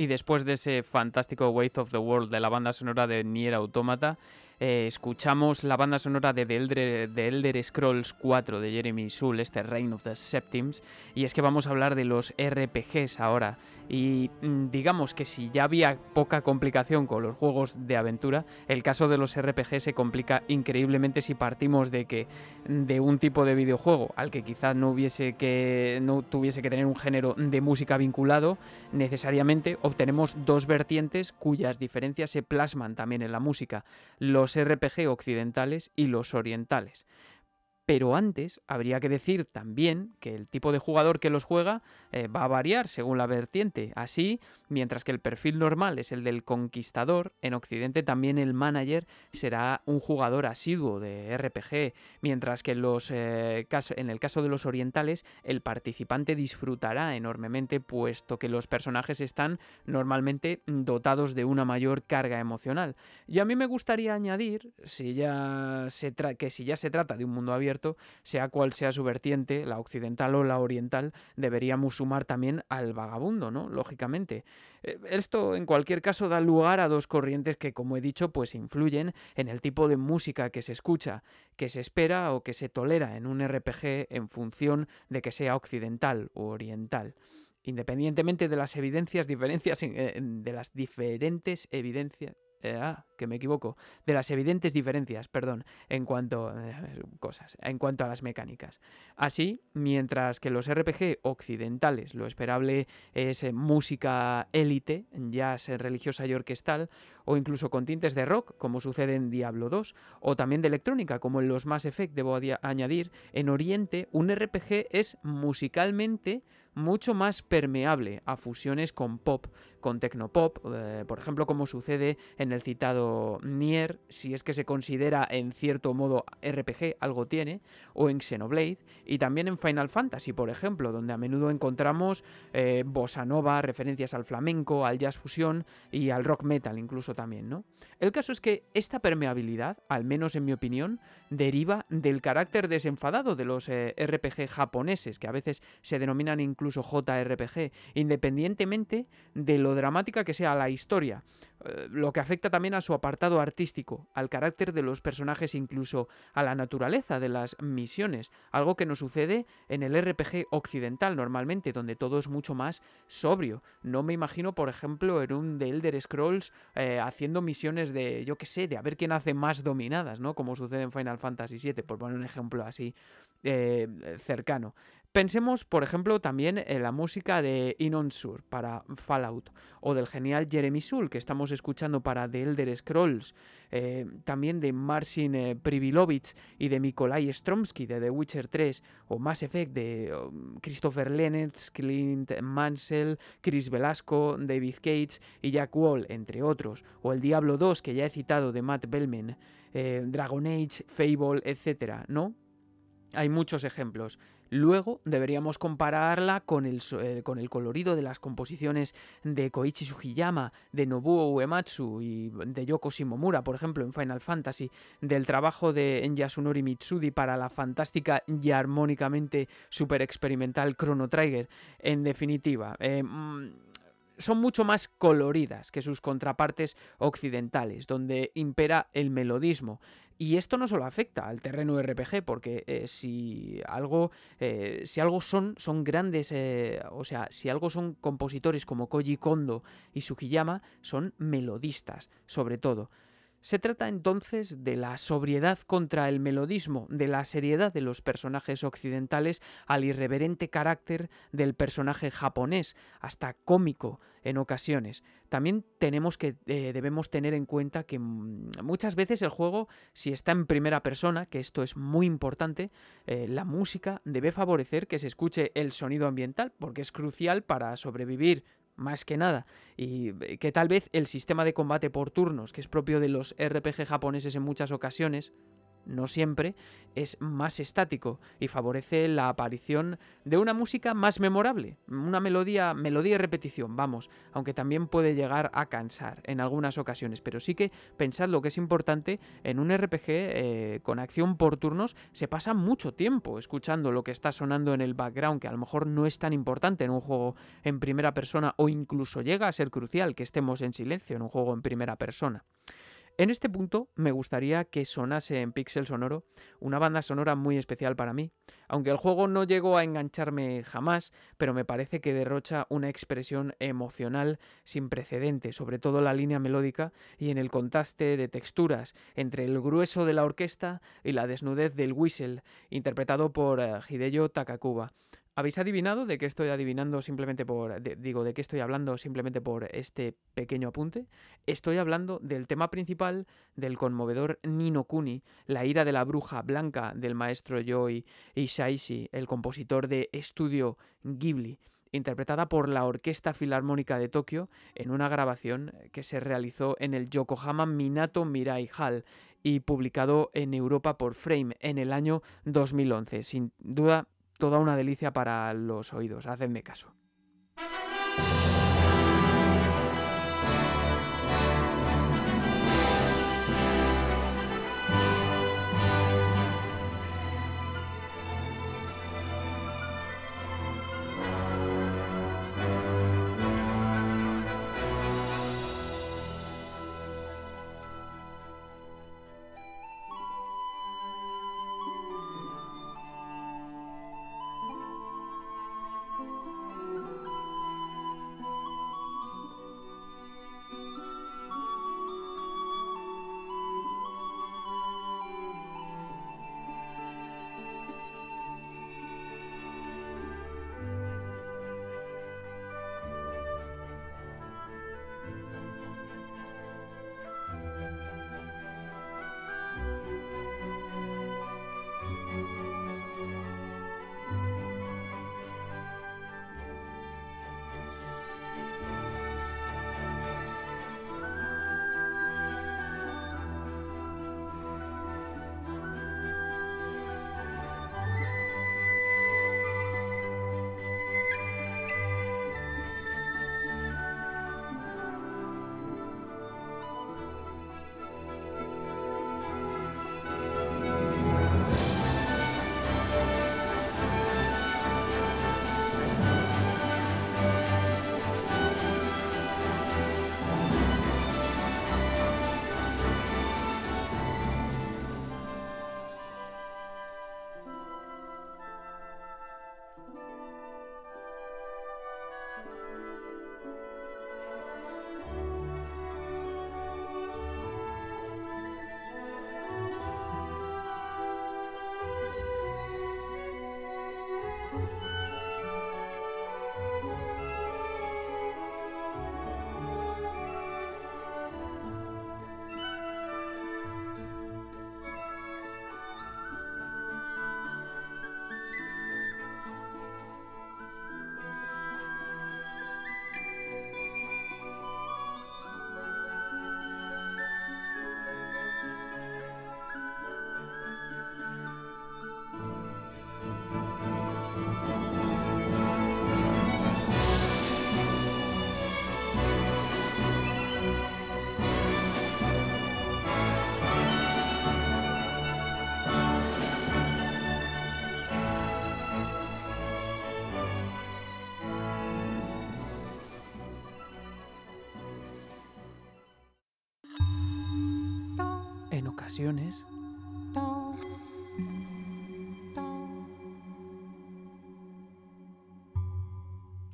Y después de ese fantástico Wraith of the World de la banda sonora de Nier Automata, eh, escuchamos la banda sonora de The, Elder, Scrolls 4 de Jeremy Soule, este Reign of the Septims, y es que vamos a hablar de los RPGs ahora. Y mm, digamos que si ya había poca complicación con los juegos de aventura, el caso de los RPG se complica increíblemente si partimos de que de un tipo de videojuego al que quizás no hubiese que no tuviese que tener un género de música vinculado, necesariamente obtenemos dos vertientes cuyas diferencias se plasman también en la música. Los RPG occidentales y los orientales. Pero antes habría que decir también que el tipo de jugador que los juega eh, va a variar según la vertiente. Así, mientras que el perfil normal es el del conquistador, en Occidente también el manager será un jugador asiduo de RPG, mientras que en, los, eh, en el caso de los orientales el participante disfrutará enormemente puesto que los personajes están normalmente dotados de una mayor carga emocional. Y a mí me gustaría añadir, si ya que si ya se trata de un mundo abierto, sea cual sea su vertiente, la occidental o la oriental, deberíamos sumar también al vagabundo, ¿no? Lógicamente. Eh, esto, en cualquier caso, da lugar a dos corrientes que, como he dicho, pues influyen en el tipo de música que se escucha, que se espera o que se tolera en un RPG en función de que sea occidental o oriental independientemente de las evidencias, diferencias, eh, de las diferentes evidencias, eh, ah, que me equivoco, de las evidentes diferencias, perdón, en cuanto eh, cosas, en cuanto a las mecánicas. Así, mientras que los RPG occidentales, lo esperable es eh, música élite, jazz religiosa y orquestal, o incluso con tintes de rock, como sucede en Diablo 2, o también de electrónica, como en los Mass Effect, debo añadir, en Oriente un RPG es musicalmente mucho más permeable a fusiones con pop, con tecnopop, eh, por ejemplo, como sucede en el citado Nier, si es que se considera en cierto modo RPG, algo tiene, o en Xenoblade, y también en Final Fantasy, por ejemplo, donde a menudo encontramos eh, bossa nova, referencias al flamenco, al jazz fusión y al rock metal incluso también, ¿no? El caso es que esta permeabilidad, al menos en mi opinión, deriva del carácter desenfadado de los eh, RPG japoneses, que a veces se denominan incluso JRPG, independientemente de lo dramática que sea la historia, lo que afecta también a su apartado artístico, al carácter de los personajes, incluso a la naturaleza de las misiones, algo que no sucede en el RPG occidental normalmente, donde todo es mucho más sobrio. No me imagino, por ejemplo, en un The Elder Scrolls eh, haciendo misiones de, yo qué sé, de a ver quién hace más dominadas, ¿no? Como sucede en Final Fantasy VII, por poner un ejemplo así eh, cercano. Pensemos, por ejemplo, también en la música de Inon Sur para Fallout o del genial Jeremy Soule que estamos escuchando para The Elder Scrolls, eh, también de Marcin eh, Privilovich y de Nikolai Stromsky de The Witcher 3 o Mass Effect de um, Christopher Lennertz, Clint Mansell, Chris Velasco, David Cage y Jack Wall, entre otros, o el Diablo 2 que ya he citado de Matt Bellman, eh, Dragon Age, Fable, etc., ¿no? Hay muchos ejemplos. Luego deberíamos compararla con el, eh, con el, colorido de las composiciones de Koichi Sugiyama, de Nobuo Uematsu y de Yoko Shimomura, por ejemplo, en Final Fantasy, del trabajo de Yasunori Mitsudi para la fantástica y armónicamente super experimental Chrono Trigger. En definitiva, eh, mm, son mucho más coloridas que sus contrapartes occidentales, donde impera el melodismo. Y esto no solo afecta al terreno RPG, porque eh, si algo, eh, si algo son, son grandes, eh, o sea, si algo son compositores como Koji Kondo y Sukiyama, son melodistas, sobre todo. Se trata entonces de la sobriedad contra el melodismo, de la seriedad de los personajes occidentales al irreverente carácter del personaje japonés, hasta cómico en ocasiones. También tenemos que eh, debemos tener en cuenta que mm, muchas veces el juego, si está en primera persona, que esto es muy importante, eh, la música debe favorecer que se escuche el sonido ambiental, porque es crucial para sobrevivir más que nada, y eh, que tal vez el sistema de combate por turnos, que es propio de los RPG japoneses en muchas ocasiones, no siempre, es más estático y favorece la aparición de una música más memorable, una melodía, melodía y repetición, vamos, aunque también puede llegar a cansar en algunas ocasiones, pero sí que pensad lo que es importante, en un RPG eh, con acción por turnos se pasa mucho tiempo escuchando lo que está sonando en el background, que a lo mejor no es tan importante en un juego en primera persona o incluso llega a ser crucial que estemos en silencio en un juego en primera persona. En este punto me gustaría que sonase en Pixel Sonoro una banda sonora muy especial para mí, aunque el juego no llegó a engancharme jamás, pero me parece que derrocha una expresión emocional sin precedente, sobre todo la línea melódica y en el contraste de texturas entre el grueso de la orquesta y la desnudez del whistle, interpretado por eh, Hideyo Takakuba. ¿Habéis adivinado de qué estoy adivinando simplemente por. digo, de qué estoy hablando simplemente por este pequeño apunte? Estoy hablando del tema principal del conmovedor Nino Kuni, La ira de la bruja blanca del maestro Yoi Ishaishi, el compositor de Estudio Ghibli, interpretada por la Orquesta Filarmónica de Tokio en una grabación que se realizó en el Yokohama Minato Mirai Hall y publicado en Europa por Frame en el año 2011. Sin duda toda una delicia para los oídos, hacedme caso.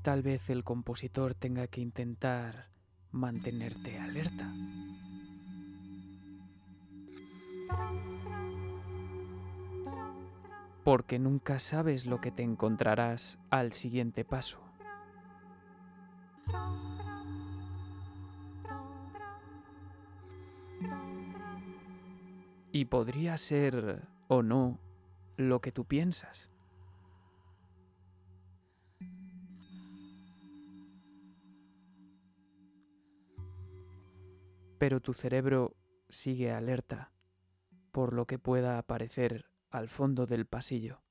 Tal vez el compositor tenga que intentar mantenerte alerta. Porque nunca sabes lo que te encontrarás al siguiente paso. Podría ser o no lo que tú piensas. pero tu cerebro sigue alerta por lo que pueda aparecer al fondo del pasillo.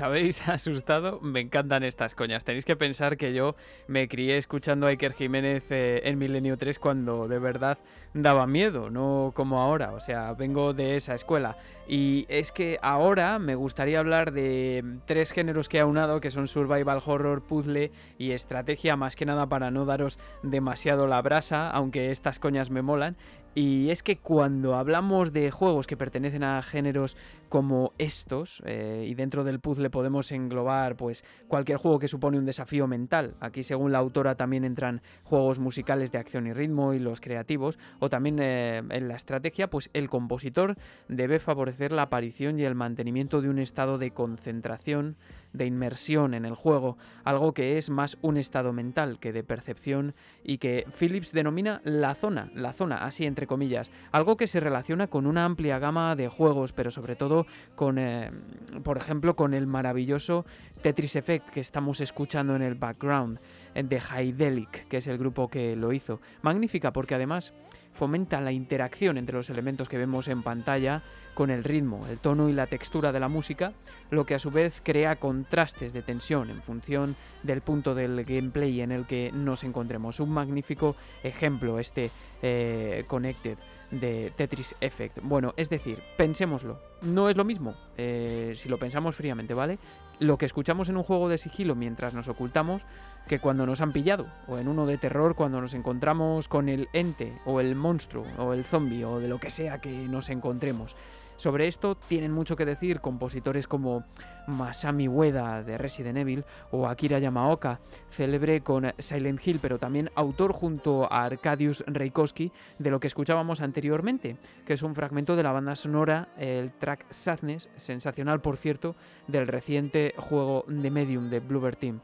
¿Os habéis asustado? Me encantan estas coñas. Tenéis que pensar que yo me crié escuchando a Iker Jiménez eh, en Milenio 3 cuando de verdad daba miedo, no como ahora. O sea, vengo de esa escuela. Y es que ahora me gustaría hablar de tres géneros que he aunado, que son survival horror, puzzle y estrategia, más que nada para no daros demasiado la brasa, aunque estas coñas me molan. Y es que cuando hablamos de juegos que pertenecen a géneros como estos, eh, y dentro del puzzle podemos englobar pues cualquier juego que supone un desafío mental. Aquí según la autora también entran juegos musicales de acción y ritmo y los creativos, o también eh, en la estrategia, pues el compositor debe favorecer la aparición y el mantenimiento de un estado de concentración de inmersión en el juego, algo que es más un estado mental que de percepción y que Phillips denomina la zona, la zona, así entre comillas, algo que se relaciona con una amplia gama de juegos, pero sobre todo con, eh, por ejemplo, con el maravilloso Tetris Effect que estamos escuchando en el background eh, de Hydraulic, que es el grupo que lo hizo. Magnífica porque además fomenta la interacción entre los elementos que vemos en pantalla con el ritmo, el tono y la textura de la música, lo que a su vez crea contrastes de tensión en función del punto del gameplay en el que nos encontremos. Un magnífico ejemplo este eh, Connected de Tetris Effect. Bueno, es decir, pensémoslo, no es lo mismo, eh, si lo pensamos fríamente, ¿vale? Lo que escuchamos en un juego de sigilo mientras nos ocultamos que cuando nos han pillado, o en uno de terror cuando nos encontramos con el ente, o el monstruo, o el zombie, o de lo que sea que nos encontremos. Sobre esto tienen mucho que decir compositores como Masami Ueda de Resident Evil o Akira Yamaoka, célebre con Silent Hill, pero también autor junto a Arkadiusz Reikowski de lo que escuchábamos anteriormente, que es un fragmento de la banda sonora, el track Sadness, sensacional por cierto, del reciente juego de Medium de Bluebird Team.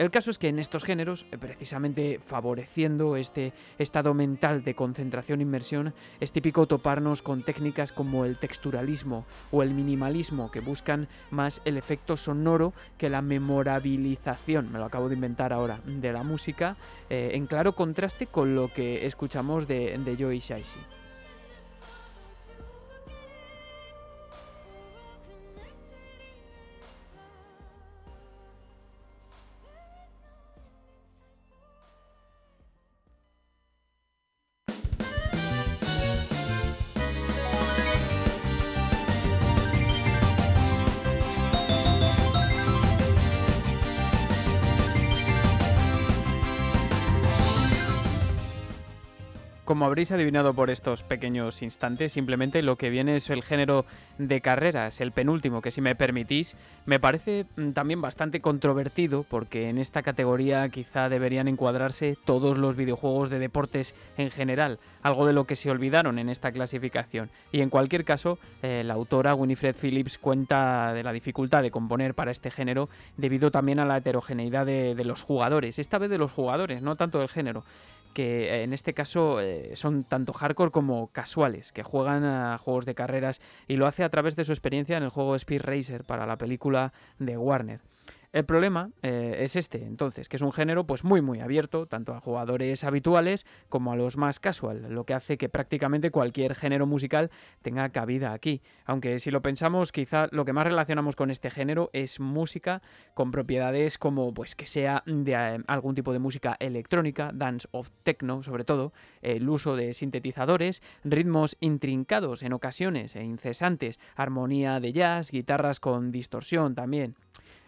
El caso es que en estos géneros, eh, precisamente favoreciendo este estado mental de concentración e es típico toparnos con técnicas como el texturalismo o el minimalismo, que buscan más el efecto sonoro que la memorabilización, me lo acabo de inventar ahora, de la música, eh, en claro contraste con lo que escuchamos de, de Joey. Como habréis adivinado por estos pequeños instantes, simplemente lo que viene es el género de carreras, el penúltimo, que si me permitís, me parece mm, también bastante controvertido porque en esta categoría quizá deberían encuadrarse todos los videojuegos de deportes en general, algo de lo que se olvidaron en esta clasificación. Y en cualquier caso, eh, la autora Winifred Phillips cuenta de la dificultad de componer para este género debido también a la heterogeneidad de, de los jugadores, esta vez de los jugadores, no tanto del género que eh, en este caso eh, son tanto hardcore como casuales, que juegan a juegos de carreras y lo hace a través de su experiencia en el juego Speed Racer para la película de Warner. El problema eh, es este, entonces, que es un género pues muy muy abierto, tanto a jugadores habituales como a los más casual, lo que hace que prácticamente cualquier género musical tenga cabida aquí. Aunque si lo pensamos, quizá lo que más relacionamos con este género es música con propiedades como pues que sea de eh, algún tipo de música electrónica, dance o techno sobre todo, el uso de sintetizadores, ritmos intrincados en ocasiones e incesantes, armonía de jazz, guitarras con distorsión también.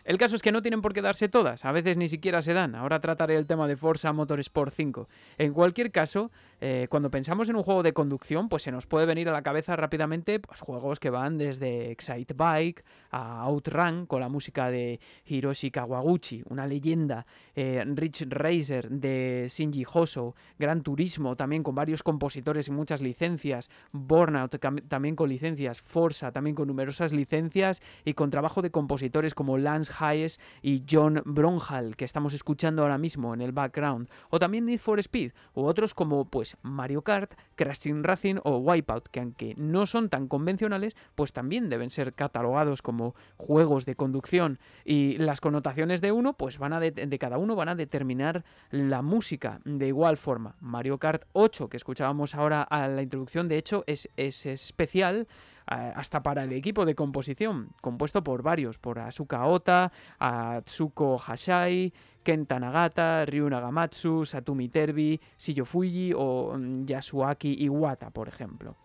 El caso es que no tienen por qué darse todas, a veces ni siquiera se dan. Ahora trataré el tema de Forza Motorsport 5. En cualquier caso, eh, cuando pensamos en un juego de conducción, pues se nos puede venir a la cabeza rápidamente pues, juegos que van desde Excite Bike a Outrun con la música de Hiroshi Kawaguchi, una leyenda, eh, Rich Racer de Shinji Hoso, Gran Turismo también con varios compositores y muchas licencias, Burnout también con licencias, Forza también con numerosas licencias y con trabajo de compositores como Lance Hayes y John Bronhal, que estamos escuchando ahora mismo en el background, o también Need for Speed, u otros como pues Mario Kart, Crash Team Racing o Wipeout, que aunque no son tan convencionales, pues también deben ser catalogados como juegos de conducción y las connotaciones de uno, pues van a de, cada uno van a determinar la música de igual forma. Mario Kart 8, que escuchábamos ahora a la introducción, de hecho es, es especial hasta para el equipo de composición, compuesto por varios, por Asuka Ota, Atsuko Hashai, Kenta Nagata, Ryu Nagamatsu, Satumi Terbi, Shiyo Fuji o mm, Yasuaki Iwata, por ejemplo.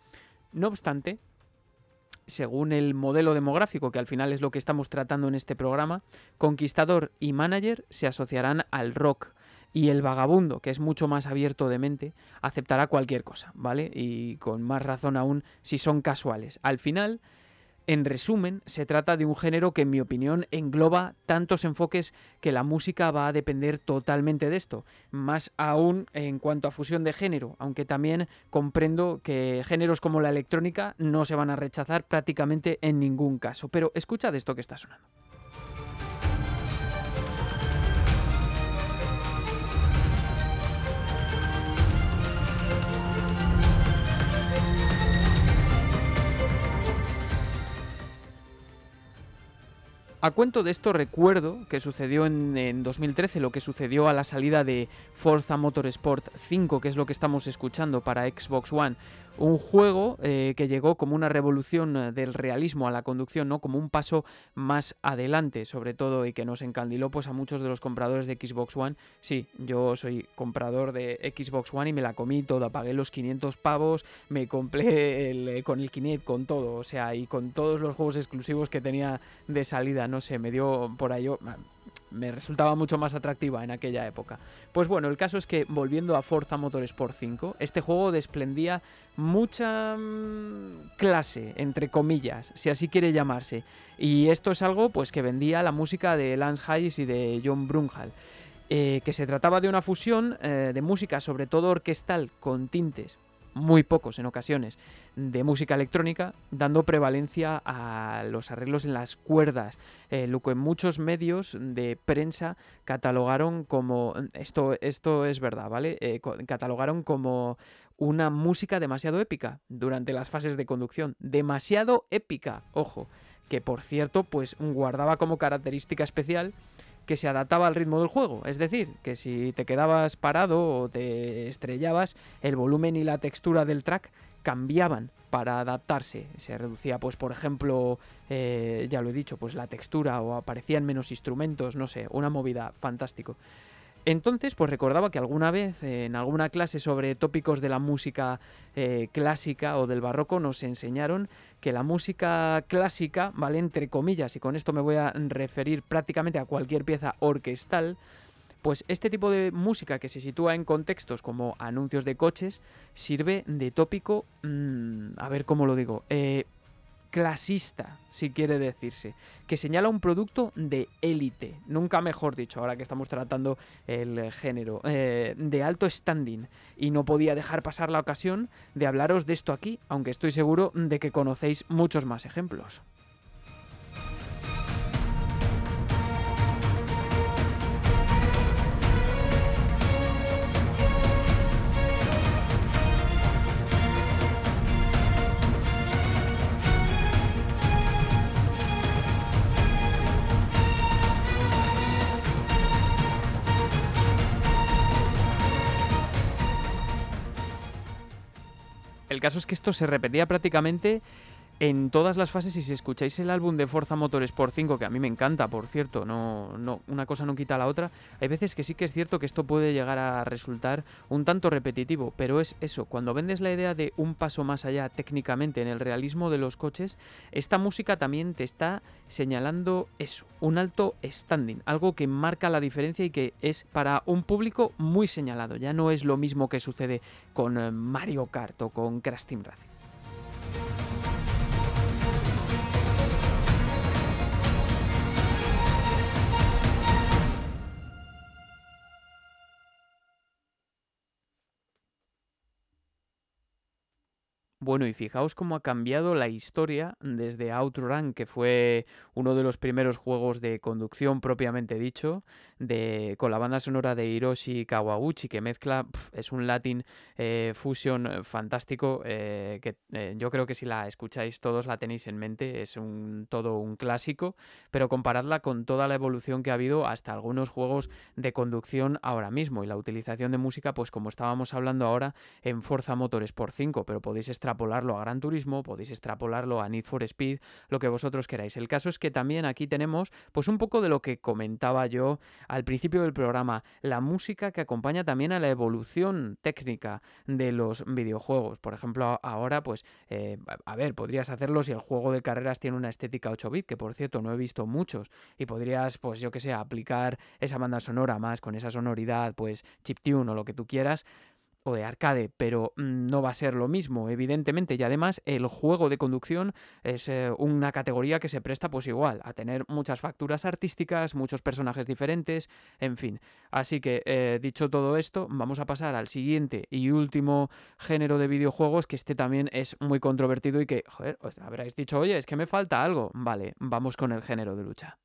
No obstante, según el modelo demográfico, que al final es lo que estamos tratando en este programa, Conquistador y Manager se asociarán al rock, y el vagabundo, que es mucho más abierto de mente, aceptará cualquier cosa, ¿vale? Y con más razón aún si son casuales. Al final, en resumen, se trata de un género que en mi opinión engloba tantos enfoques que la música va a depender totalmente de esto, más aún en cuanto a fusión de género, aunque también comprendo que géneros como la electrónica no se van a rechazar prácticamente en ningún caso. Pero escucha de esto que está sonando. A cuento de esto recuerdo que sucedió en, 2013, lo que sucedió a la salida de Forza Motorsport 5, que es lo que estamos escuchando para Xbox One. Un juego eh, que llegó como una revolución eh, del realismo a la conducción, ¿no? Como un paso más adelante, sobre todo, y que nos encandiló pues, a muchos de los compradores de Xbox One. Sí, yo soy comprador de Xbox One y me la comí toda. Pagué los 500 pavos, me compré eh, con el Kinect, con todo, o sea, y con todos los juegos exclusivos que tenía de salida, no sé, me dio por ahí me resultaba mucho más atractiva en aquella época. Pues bueno, el caso es que volviendo a Forza Motorsport 5, este juego desprendía mucha mm, clase, entre comillas, si así quiere llamarse. Y esto es algo pues que vendía la música de Lance Hayes y de John Brunhall. Eh, que se trataba de una fusión eh, de música, sobre todo orquestal, con tintes muy pocos en ocasiones, de música electrónica, dando prevalencia a los arreglos en las cuerdas, eh, lo que muchos medios de prensa catalogaron como, esto, esto es verdad, ¿vale? Eh, catalogaron como una música demasiado épica durante las fases de conducción, demasiado épica, ojo, que por cierto, pues guardaba como característica especial que se adaptaba al ritmo del juego. Es decir, que si te quedabas parado o te estrellabas, el volumen y la textura del track cambiaban para adaptarse. Se reducía, pues, por ejemplo, eh, ya lo he dicho, pues la textura o aparecían menos instrumentos, no sé, una movida fantástico. Entonces, pues recordaba que alguna vez en alguna clase sobre tópicos de la música eh, clásica o del barroco nos enseñaron que la música clásica, ¿vale? Entre comillas, y con esto me voy a referir prácticamente a cualquier pieza orquestal, Pues este tipo de música que se sitúa en contextos como anuncios de coches sirve de tópico, mm, a ver cómo lo digo, eh, clasista, si quiere decirse, que señala un producto de élite, nunca mejor dicho, ahora que estamos tratando el género, eh, de alto standing. Y no podía dejar pasar la ocasión de hablaros de esto aquí, aunque estoy seguro de que conocéis muchos más ejemplos. El caso es que esto se repetía prácticamente en todas las fases y si escucháis el álbum de Forza Motorsport 5, que a mí me encanta, por cierto, no, no, una cosa no quita la otra, hay veces que sí que es cierto que esto puede llegar a resultar un tanto repetitivo, pero es eso, cuando vendes la idea de un paso más allá técnicamente en el realismo de los coches, esta música también te está señalando eso, un alto standing, algo que marca la diferencia y que es para un público muy señalado, ya no es lo mismo que sucede con eh, Mario Kart o con Crash Team Racing. Bueno, y fijaos cómo ha cambiado la historia desde Outrun, que fue uno de los primeros juegos de conducción propiamente dicho, de, con la banda sonora de Hiroshi Kawaguchi, que mezcla, es un Latin eh, fusion fantástico, eh, que eh, yo creo que si la escucháis todos la tenéis en mente, es un, todo un clásico, pero comparadla con toda la evolución que ha habido hasta algunos juegos de conducción ahora mismo, y la utilización de música, pues como estábamos hablando ahora en Forza Motorsport 5, pero podéis estar extrapolarlo a Gran Turismo, podéis extrapolarlo a Need for Speed, lo que vosotros queráis. El caso es que también aquí tenemos pues un poco de lo que comentaba yo al principio del programa, la música que acompaña también a la evolución técnica de los videojuegos. Por ejemplo, ahora pues eh, a ver, podrías hacerlo si el juego de carreras tiene una estética 8 bit, que por cierto no he visto muchos, y podrías pues yo que sé, aplicar esa banda sonora más con esa sonoridad, pues chiptune o lo que tú quieras o de arcade, pero mm, no va a ser lo mismo, evidentemente. Y además, el juego de conducción es eh, una categoría que se presta, pues igual, a tener muchas facturas artísticas, muchos personajes diferentes, en fin. Así que, eh, dicho todo esto, vamos a pasar al siguiente y último género de videojuegos, que este también es muy controvertido y que, joder, os habréis dicho, oye, es que me falta algo. Vale, vamos con el género de lucha.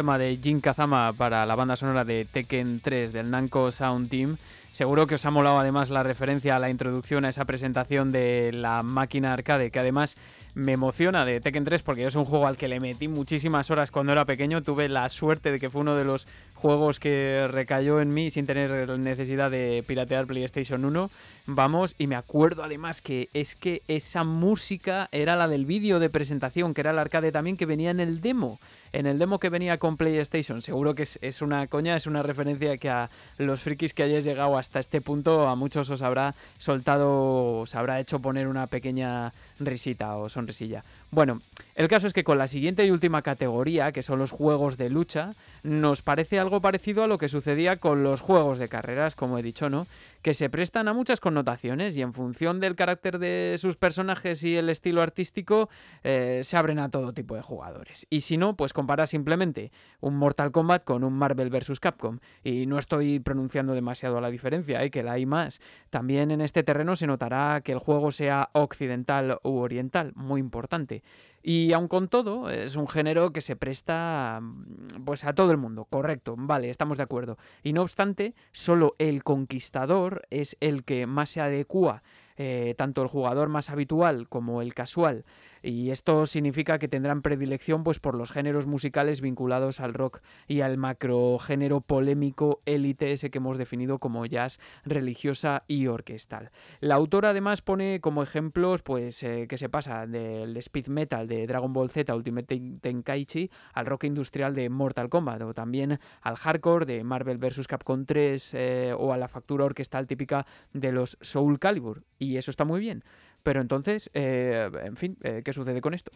Tema de Jin Kazama para la banda sonora de Tekken 3 del Namco Sound Team. Seguro que os ha molado además la referencia a la introducción a esa presentación de la máquina arcade, que además me emociona de Tekken 3 porque es un juego al que le metí muchísimas horas cuando era pequeño. Tuve la suerte de que fue uno de los juegos que recayó en mí sin tener necesidad de piratear PlayStation 1. Vamos, y me acuerdo además que es que esa música era la del vídeo de presentación, que era el arcade también, que venía en el demo. En el demo que venía con PlayStation. Seguro que es, es una coña, es una referencia que a los frikis que hayáis llegado hasta este punto, a muchos os habrá soltado, os habrá hecho poner una pequeña risita o sonrisilla. Bueno, el caso es que con la siguiente y última categoría, que son los juegos de lucha, nos parece algo parecido a lo que sucedía con los juegos de carreras, como he dicho, ¿no? Que se prestan a muchas connotaciones y en función del carácter de sus personajes y el estilo artístico, eh, se abren a todo tipo de jugadores. Y si no, pues compara simplemente un Mortal Kombat con un Marvel vs. Capcom. Y no estoy pronunciando demasiado la diferencia, ¿eh? que la hay más. También en este terreno se notará que el juego sea occidental u oriental, muy importante. Y aun con todo, es un género que se presta mm, pues a todo el mundo, correcto, vale, estamos de acuerdo. Y no obstante, solo el conquistador es el que más se adecua eh, tanto el jugador más habitual como el casual. Y esto significa que tendrán predilección pues, por los géneros musicales vinculados al rock y al macrogénero polémico élite ese que hemos definido como jazz religiosa y orquestal. La autora además pone como ejemplos pues, eh, que se pasa del speed metal de Dragon Ball Z Ultimate Tenkaichi al rock industrial de Mortal Kombat o también al hardcore de Marvel vs. Capcom 3 eh, o a la factura orquestal típica de los Soul Calibur. Y y eso está muy bien. Pero entonces, eh, en fin, eh, ¿qué sucede con esto?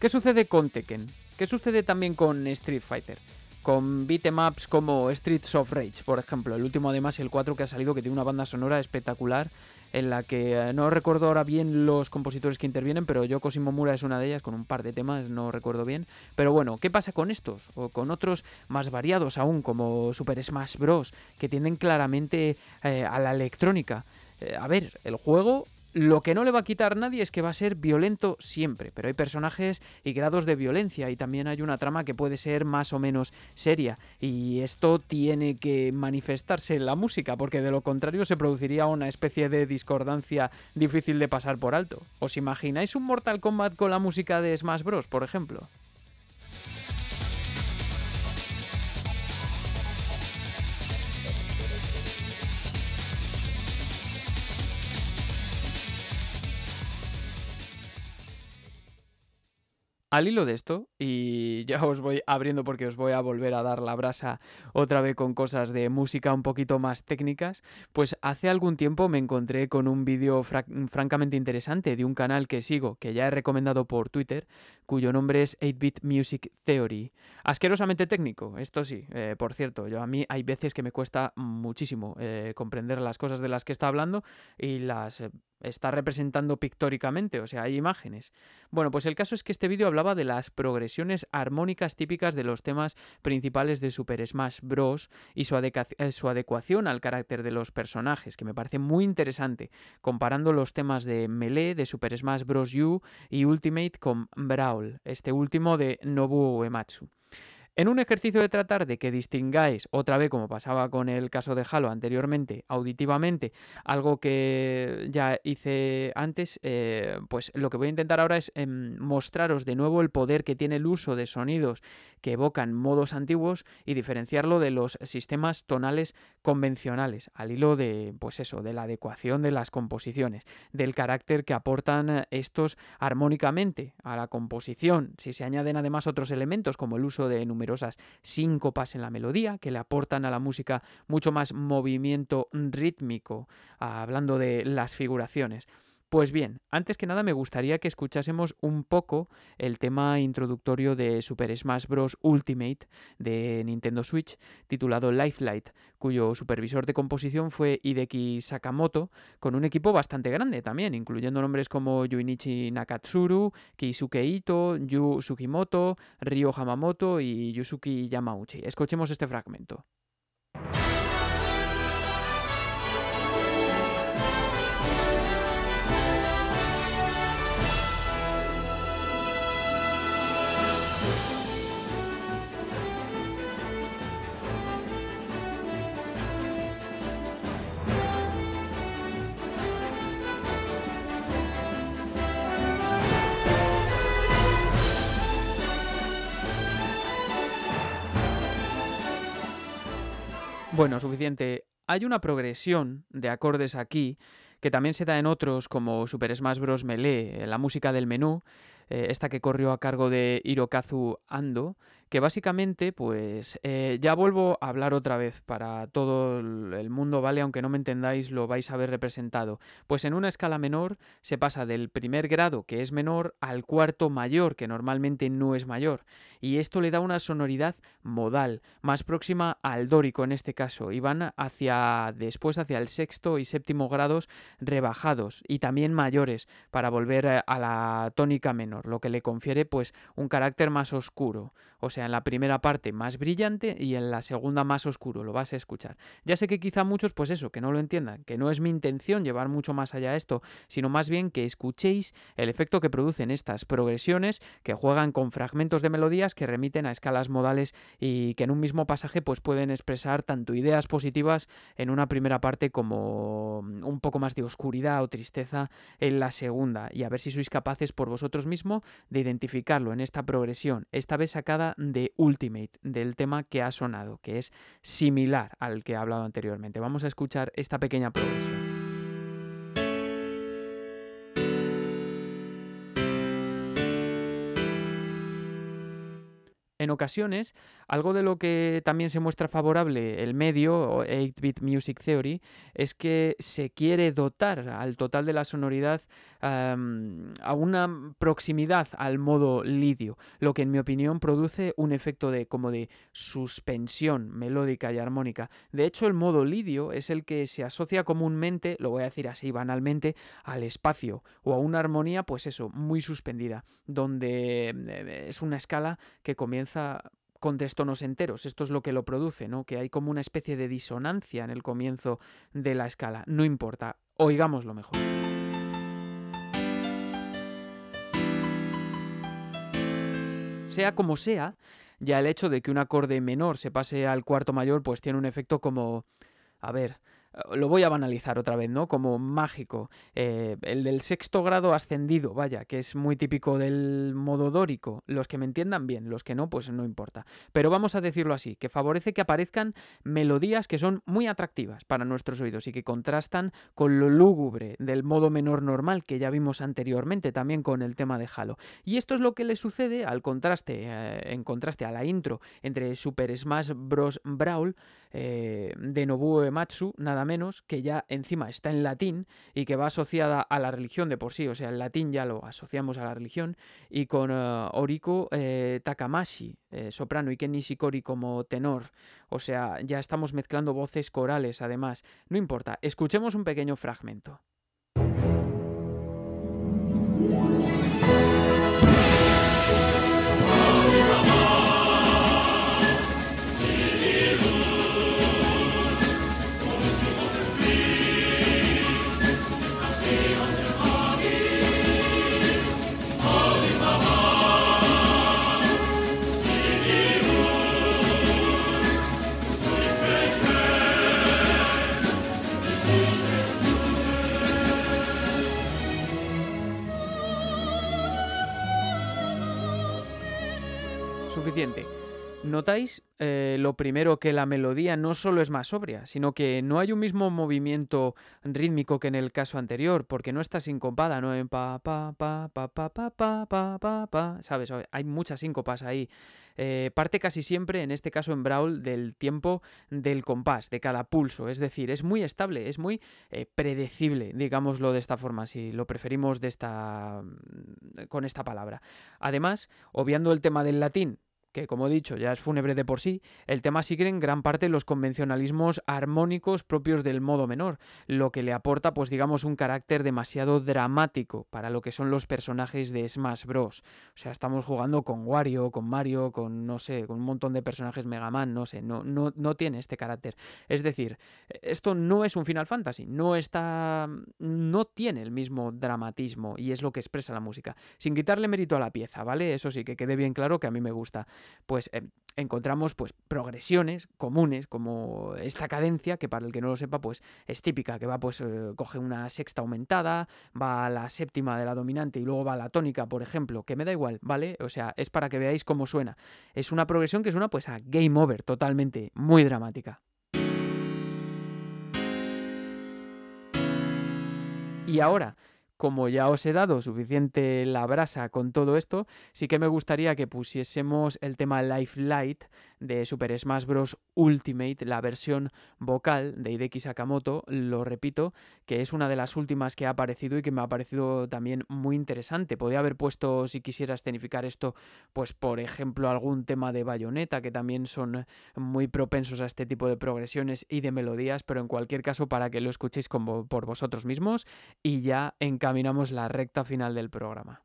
¿Qué sucede con Tekken? ¿Qué sucede también con Street Fighter? Con beatemaps como Streets of Rage, por ejemplo. El último además, el 4 que ha salido, que tiene una banda sonora espectacular en la que eh, no recuerdo ahora bien los compositores que intervienen, pero Yoko Shimomura es una de ellas con un par de temas, no recuerdo bien. Pero bueno, ¿qué pasa con estos? O con otros más variados aún, como Super Smash Bros., que tienden claramente eh, a la electrónica. Eh, a ver, el juego lo que no le va a quitar nadie es que va a ser violento siempre, pero hay personajes y grados de violencia y también hay una trama que puede ser más o menos seria y esto tiene que manifestarse en la música porque de lo contrario se produciría una especie de discordancia difícil de pasar por alto. ¿Os imagináis un Mortal Kombat con la música de Smash Bros, por ejemplo? Al hilo de esto, y ya os voy abriendo porque os voy a volver a dar la brasa otra vez con cosas de música un poquito más técnicas, pues hace algún tiempo me encontré con un vídeo francamente interesante de un canal que sigo, que ya he recomendado por Twitter, cuyo nombre es 8-Bit Music Theory. Asquerosamente técnico, esto sí, eh, por cierto, yo a mí hay veces que me cuesta muchísimo eh, comprender las cosas de las que está hablando y las eh, está representando pictóricamente, o sea, hay imágenes. Bueno, pues el caso es que este vídeo hablaba de las progresiones armónicas típicas de los temas principales de Super Smash Bros. y su, eh, adecuación al carácter de los personajes, que me parece muy interesante, comparando los temas de Melee de Super Smash Bros. U y Ultimate con Brawl, este último de Nobuo Uematsu. En un ejercicio de tratar de que distingáis, otra vez como pasaba con el caso de Halo anteriormente, auditivamente, algo que ya hice antes, eh, pues lo que voy a intentar ahora es em, mostraros de nuevo el poder que tiene el uso de sonidos que evocan modos antiguos y diferenciarlo de los sistemas tonales convencionales, al hilo de, pues eso, de la adecuación de las composiciones, del carácter que aportan estos armónicamente a la composición, si se añaden además otros elementos como el uso de números numerosas síncopas en la melodía que le aportan a la música mucho más movimiento rítmico, hablando de las figuraciones. Pues bien, antes que nada me gustaría que escuchásemos un poco el tema introductorio de Super Smash Bros. Ultimate de Nintendo Switch, titulado Lifelight, cuyo supervisor de composición fue Hideki Sakamoto, con un equipo bastante grande también, incluyendo nombres como Yuinichi Nakatsuru, Keisuke Ito, Yu Sugimoto, Ryo Hamamoto y Yusuki Yamauchi. Escuchemos este fragmento. Bueno, suficiente. Hay una progresión de acordes aquí que también se da en otros como Super Smash Bros. Melee, la música del menú, eh, esta que corrió a cargo de Hirokazu Ando, que básicamente, pues eh, ya vuelvo a hablar otra vez para todo el mundo, ¿vale? Aunque no me entendáis, lo vais a ver representado. Pues en una escala menor se pasa del primer grado, que es menor, al cuarto mayor, que normalmente no es mayor. Y esto le da una sonoridad modal, más próxima al dórico en este caso, y van hacia después hacia el sexto y séptimo grados rebajados y también mayores para volver a la tónica menor, lo que le confiere pues un carácter más oscuro. O sea, en la primera parte más brillante y en la segunda más oscuro, lo vas a escuchar. Ya sé que quizá muchos, pues eso, que no lo entiendan, que no es mi intención llevar mucho más allá esto, sino más bien que escuchéis el efecto que producen estas progresiones que juegan con fragmentos de melodías que remiten a escalas modales y que en un mismo pasaje pues pueden expresar tanto ideas positivas en una primera parte como un poco más de oscuridad o tristeza en la segunda y a ver si sois capaces por vosotros mismos de identificarlo en esta progresión, esta vez sacada de Ultimate, del tema que ha sonado, que es similar al que he hablado anteriormente. Vamos a escuchar esta pequeña progresión. En ocasiones, algo de lo que también se muestra favorable el medio, 8-bit Music Theory, es que se quiere dotar al total de la sonoridad a una proximidad al modo lidio, lo que en mi opinión produce un efecto de como de suspensión melódica y armónica. De hecho, el modo lidio es el que se asocia comúnmente, lo voy a decir así banalmente, al espacio o a una armonía, pues eso, muy suspendida, donde eh, es una escala que comienza con destonos enteros. Esto es lo que lo produce, ¿no? Que hay como una especie de disonancia en el comienzo de la escala. No importa, oigámoslo mejor. Sea como sea, ya el hecho de que un acorde menor se pase al cuarto mayor, pues tiene un efecto como. A ver, lo voy a banalizar otra vez, ¿no? Como mágico. Eh, el del sexto grado ascendido, vaya, que es muy típico del modo dórico. Los que me entiendan bien, los que no, pues no importa. Pero vamos a decirlo así, que favorece que aparezcan melodías que son muy atractivas para nuestros oídos y que contrastan con lo lúgubre del modo menor normal que ya vimos anteriormente, también con el tema de Halo. Y esto es lo que le sucede al contraste, eh, en contraste a la intro entre Super Smash Bros. Brawl eh, de Nobuo Ematsu, nada menos, que ya encima está en latín y que va asociada a la religión de por sí, o sea, el latín ya lo asociamos a la religión, y con uh, Takamashi, eh, soprano, y Ken Nishikori como tenor, o sea, ya estamos mezclando voces corales además. No importa, escuchemos un pequeño fragmento. ¿Notáis eh, lo primero que la melodía no solo es más sobria, sino que no hay un mismo movimiento rítmico que en el caso anterior, porque no está sincopada, no en pa pa pa pa pa pa pa pa pa ¿sabes? Hay muchas síncopas ahí. Eh, parte casi siempre, en este caso en Brawl, del tiempo del compás, de cada pulso. Es decir, es muy estable, es muy eh, predecible, digámoslo de esta forma, si lo preferimos de esta, con esta palabra. Además, obviando el tema del latín, que como he dicho ya es fúnebre de por sí, el tema sigue en gran parte los convencionalismos armónicos propios del modo menor, lo que le aporta pues digamos un carácter demasiado dramático para lo que son los personajes de Smash Bros. O sea, estamos jugando con Wario, con Mario, con no sé, con un montón de personajes Mega Man, no sé, no, no, no tiene este carácter. Es decir, esto no es un Final Fantasy, no está, no tiene el mismo dramatismo y es lo que expresa la música, sin quitarle mérito a la pieza, ¿vale? Eso sí, que quede bien claro que a mí me gusta pues eh, encontramos pues progresiones comunes como esta cadencia que para el que no lo sepa pues es típica que va pues eh, coge una sexta aumentada va a la séptima de la dominante y luego va a la tónica por ejemplo que me da igual vale o sea es para que veáis cómo suena. Es una progresión que suena pues a game over totalmente muy dramática. Y ahora como ya os he dado suficiente la brasa con todo esto, sí que me gustaría que pusiésemos el tema Life Light de Super Smash Bros. Ultimate, la versión vocal de Hideki Sakamoto, lo repito, que es una de las últimas que ha aparecido y que me ha parecido también muy interesante. Podría haber puesto, si quisiera escenificar esto, pues por ejemplo algún tema de bayoneta, que también son muy propensos a este tipo de progresiones y de melodías, pero en cualquier caso para que lo escuchéis por vosotros mismos y ya encaminamos la recta final del programa.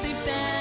they've done.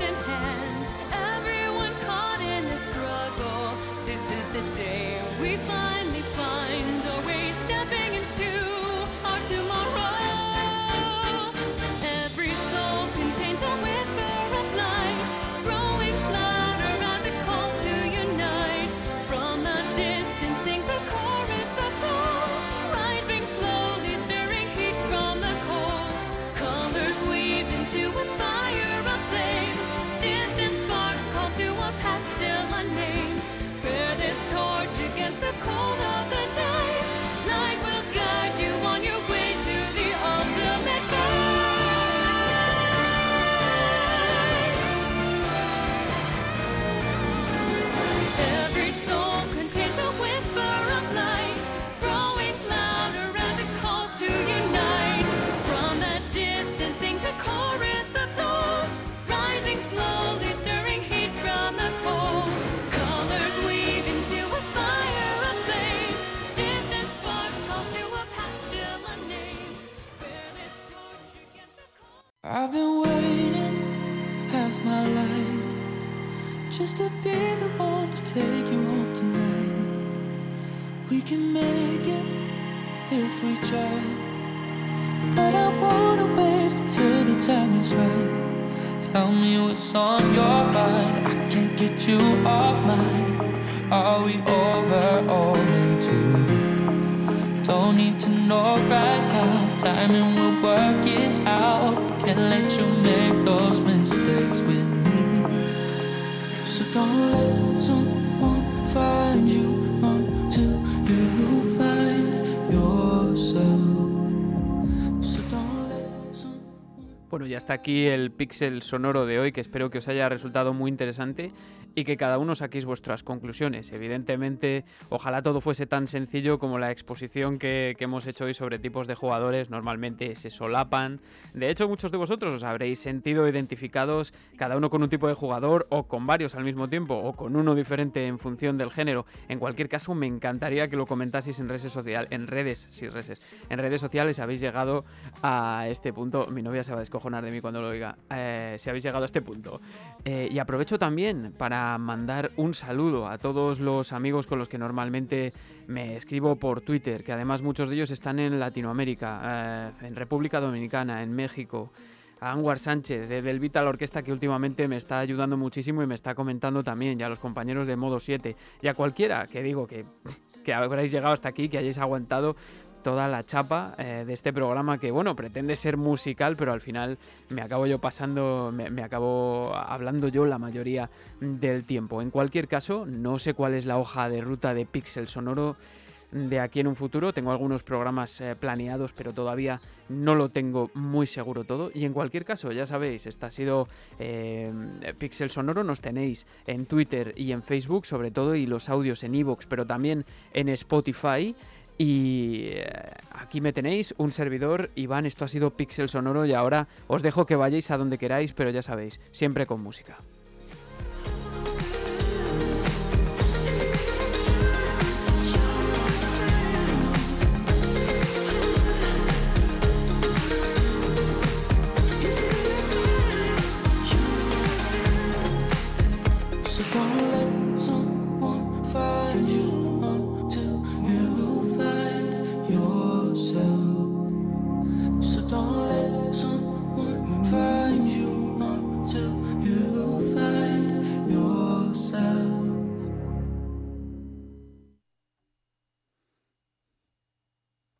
in hand. to be the one to take you home tonight. We can make it if we try. But I wanna wait until the time is right. Tell me what's on your mind. I can't get you off mine. Are we over all meant to be? Don't need to know right now. Timing will work it out. Can't let you make those. don't let Bueno, ya está aquí el pixel sonoro de hoy, que espero que os haya resultado muy interesante y que cada uno saquéis vuestras conclusiones. Evidentemente, ojalá todo fuese tan sencillo como la exposición que, hemos hecho hoy sobre tipos de jugadores. Normalmente se solapan. De hecho, muchos de vosotros os habréis sentido identificados, cada uno con un tipo de jugador o con varios al mismo tiempo o con uno diferente en función del género. En cualquier caso, me encantaría que lo comentaseis en redes sociales, en redes, sí, redes, en redes sociales habéis llegado a este punto. Mi novia se va a descojonar de mí cuando lo diga. Eh, si habéis llegado a este punto. Eh, y aprovecho también para mandar un saludo a todos los amigos con los que normalmente me escribo por Twitter, que además muchos de ellos están en Latinoamérica, eh, en República Dominicana, en México. A Anwar Sánchez de Belvita la Orquesta que últimamente me está ayudando muchísimo y me está comentando también, y a los compañeros de Modo 7, y a cualquiera que digo que, que habréis llegado hasta aquí, que hayáis aguantado toda la chapa eh, de este programa que, bueno, pretende ser musical, pero al final me acabo yo pasando, me, acabo hablando yo la mayoría del tiempo. En cualquier caso, no sé cuál es la hoja de ruta de Pixel Sonoro de aquí en un futuro. Tengo algunos programas eh, planeados, pero todavía no lo tengo muy seguro todo. Y en cualquier caso, ya sabéis, esta ha sido eh, Pixel Sonoro. Nos tenéis en Twitter y en Facebook, sobre todo, y los audios en Evox, pero también en Spotify. Y eh, aquí me tenéis, un servidor, Iván, esto ha sido Pixel Sonoro y ahora os dejo que vayáis a donde queráis, pero ya sabéis, siempre con música.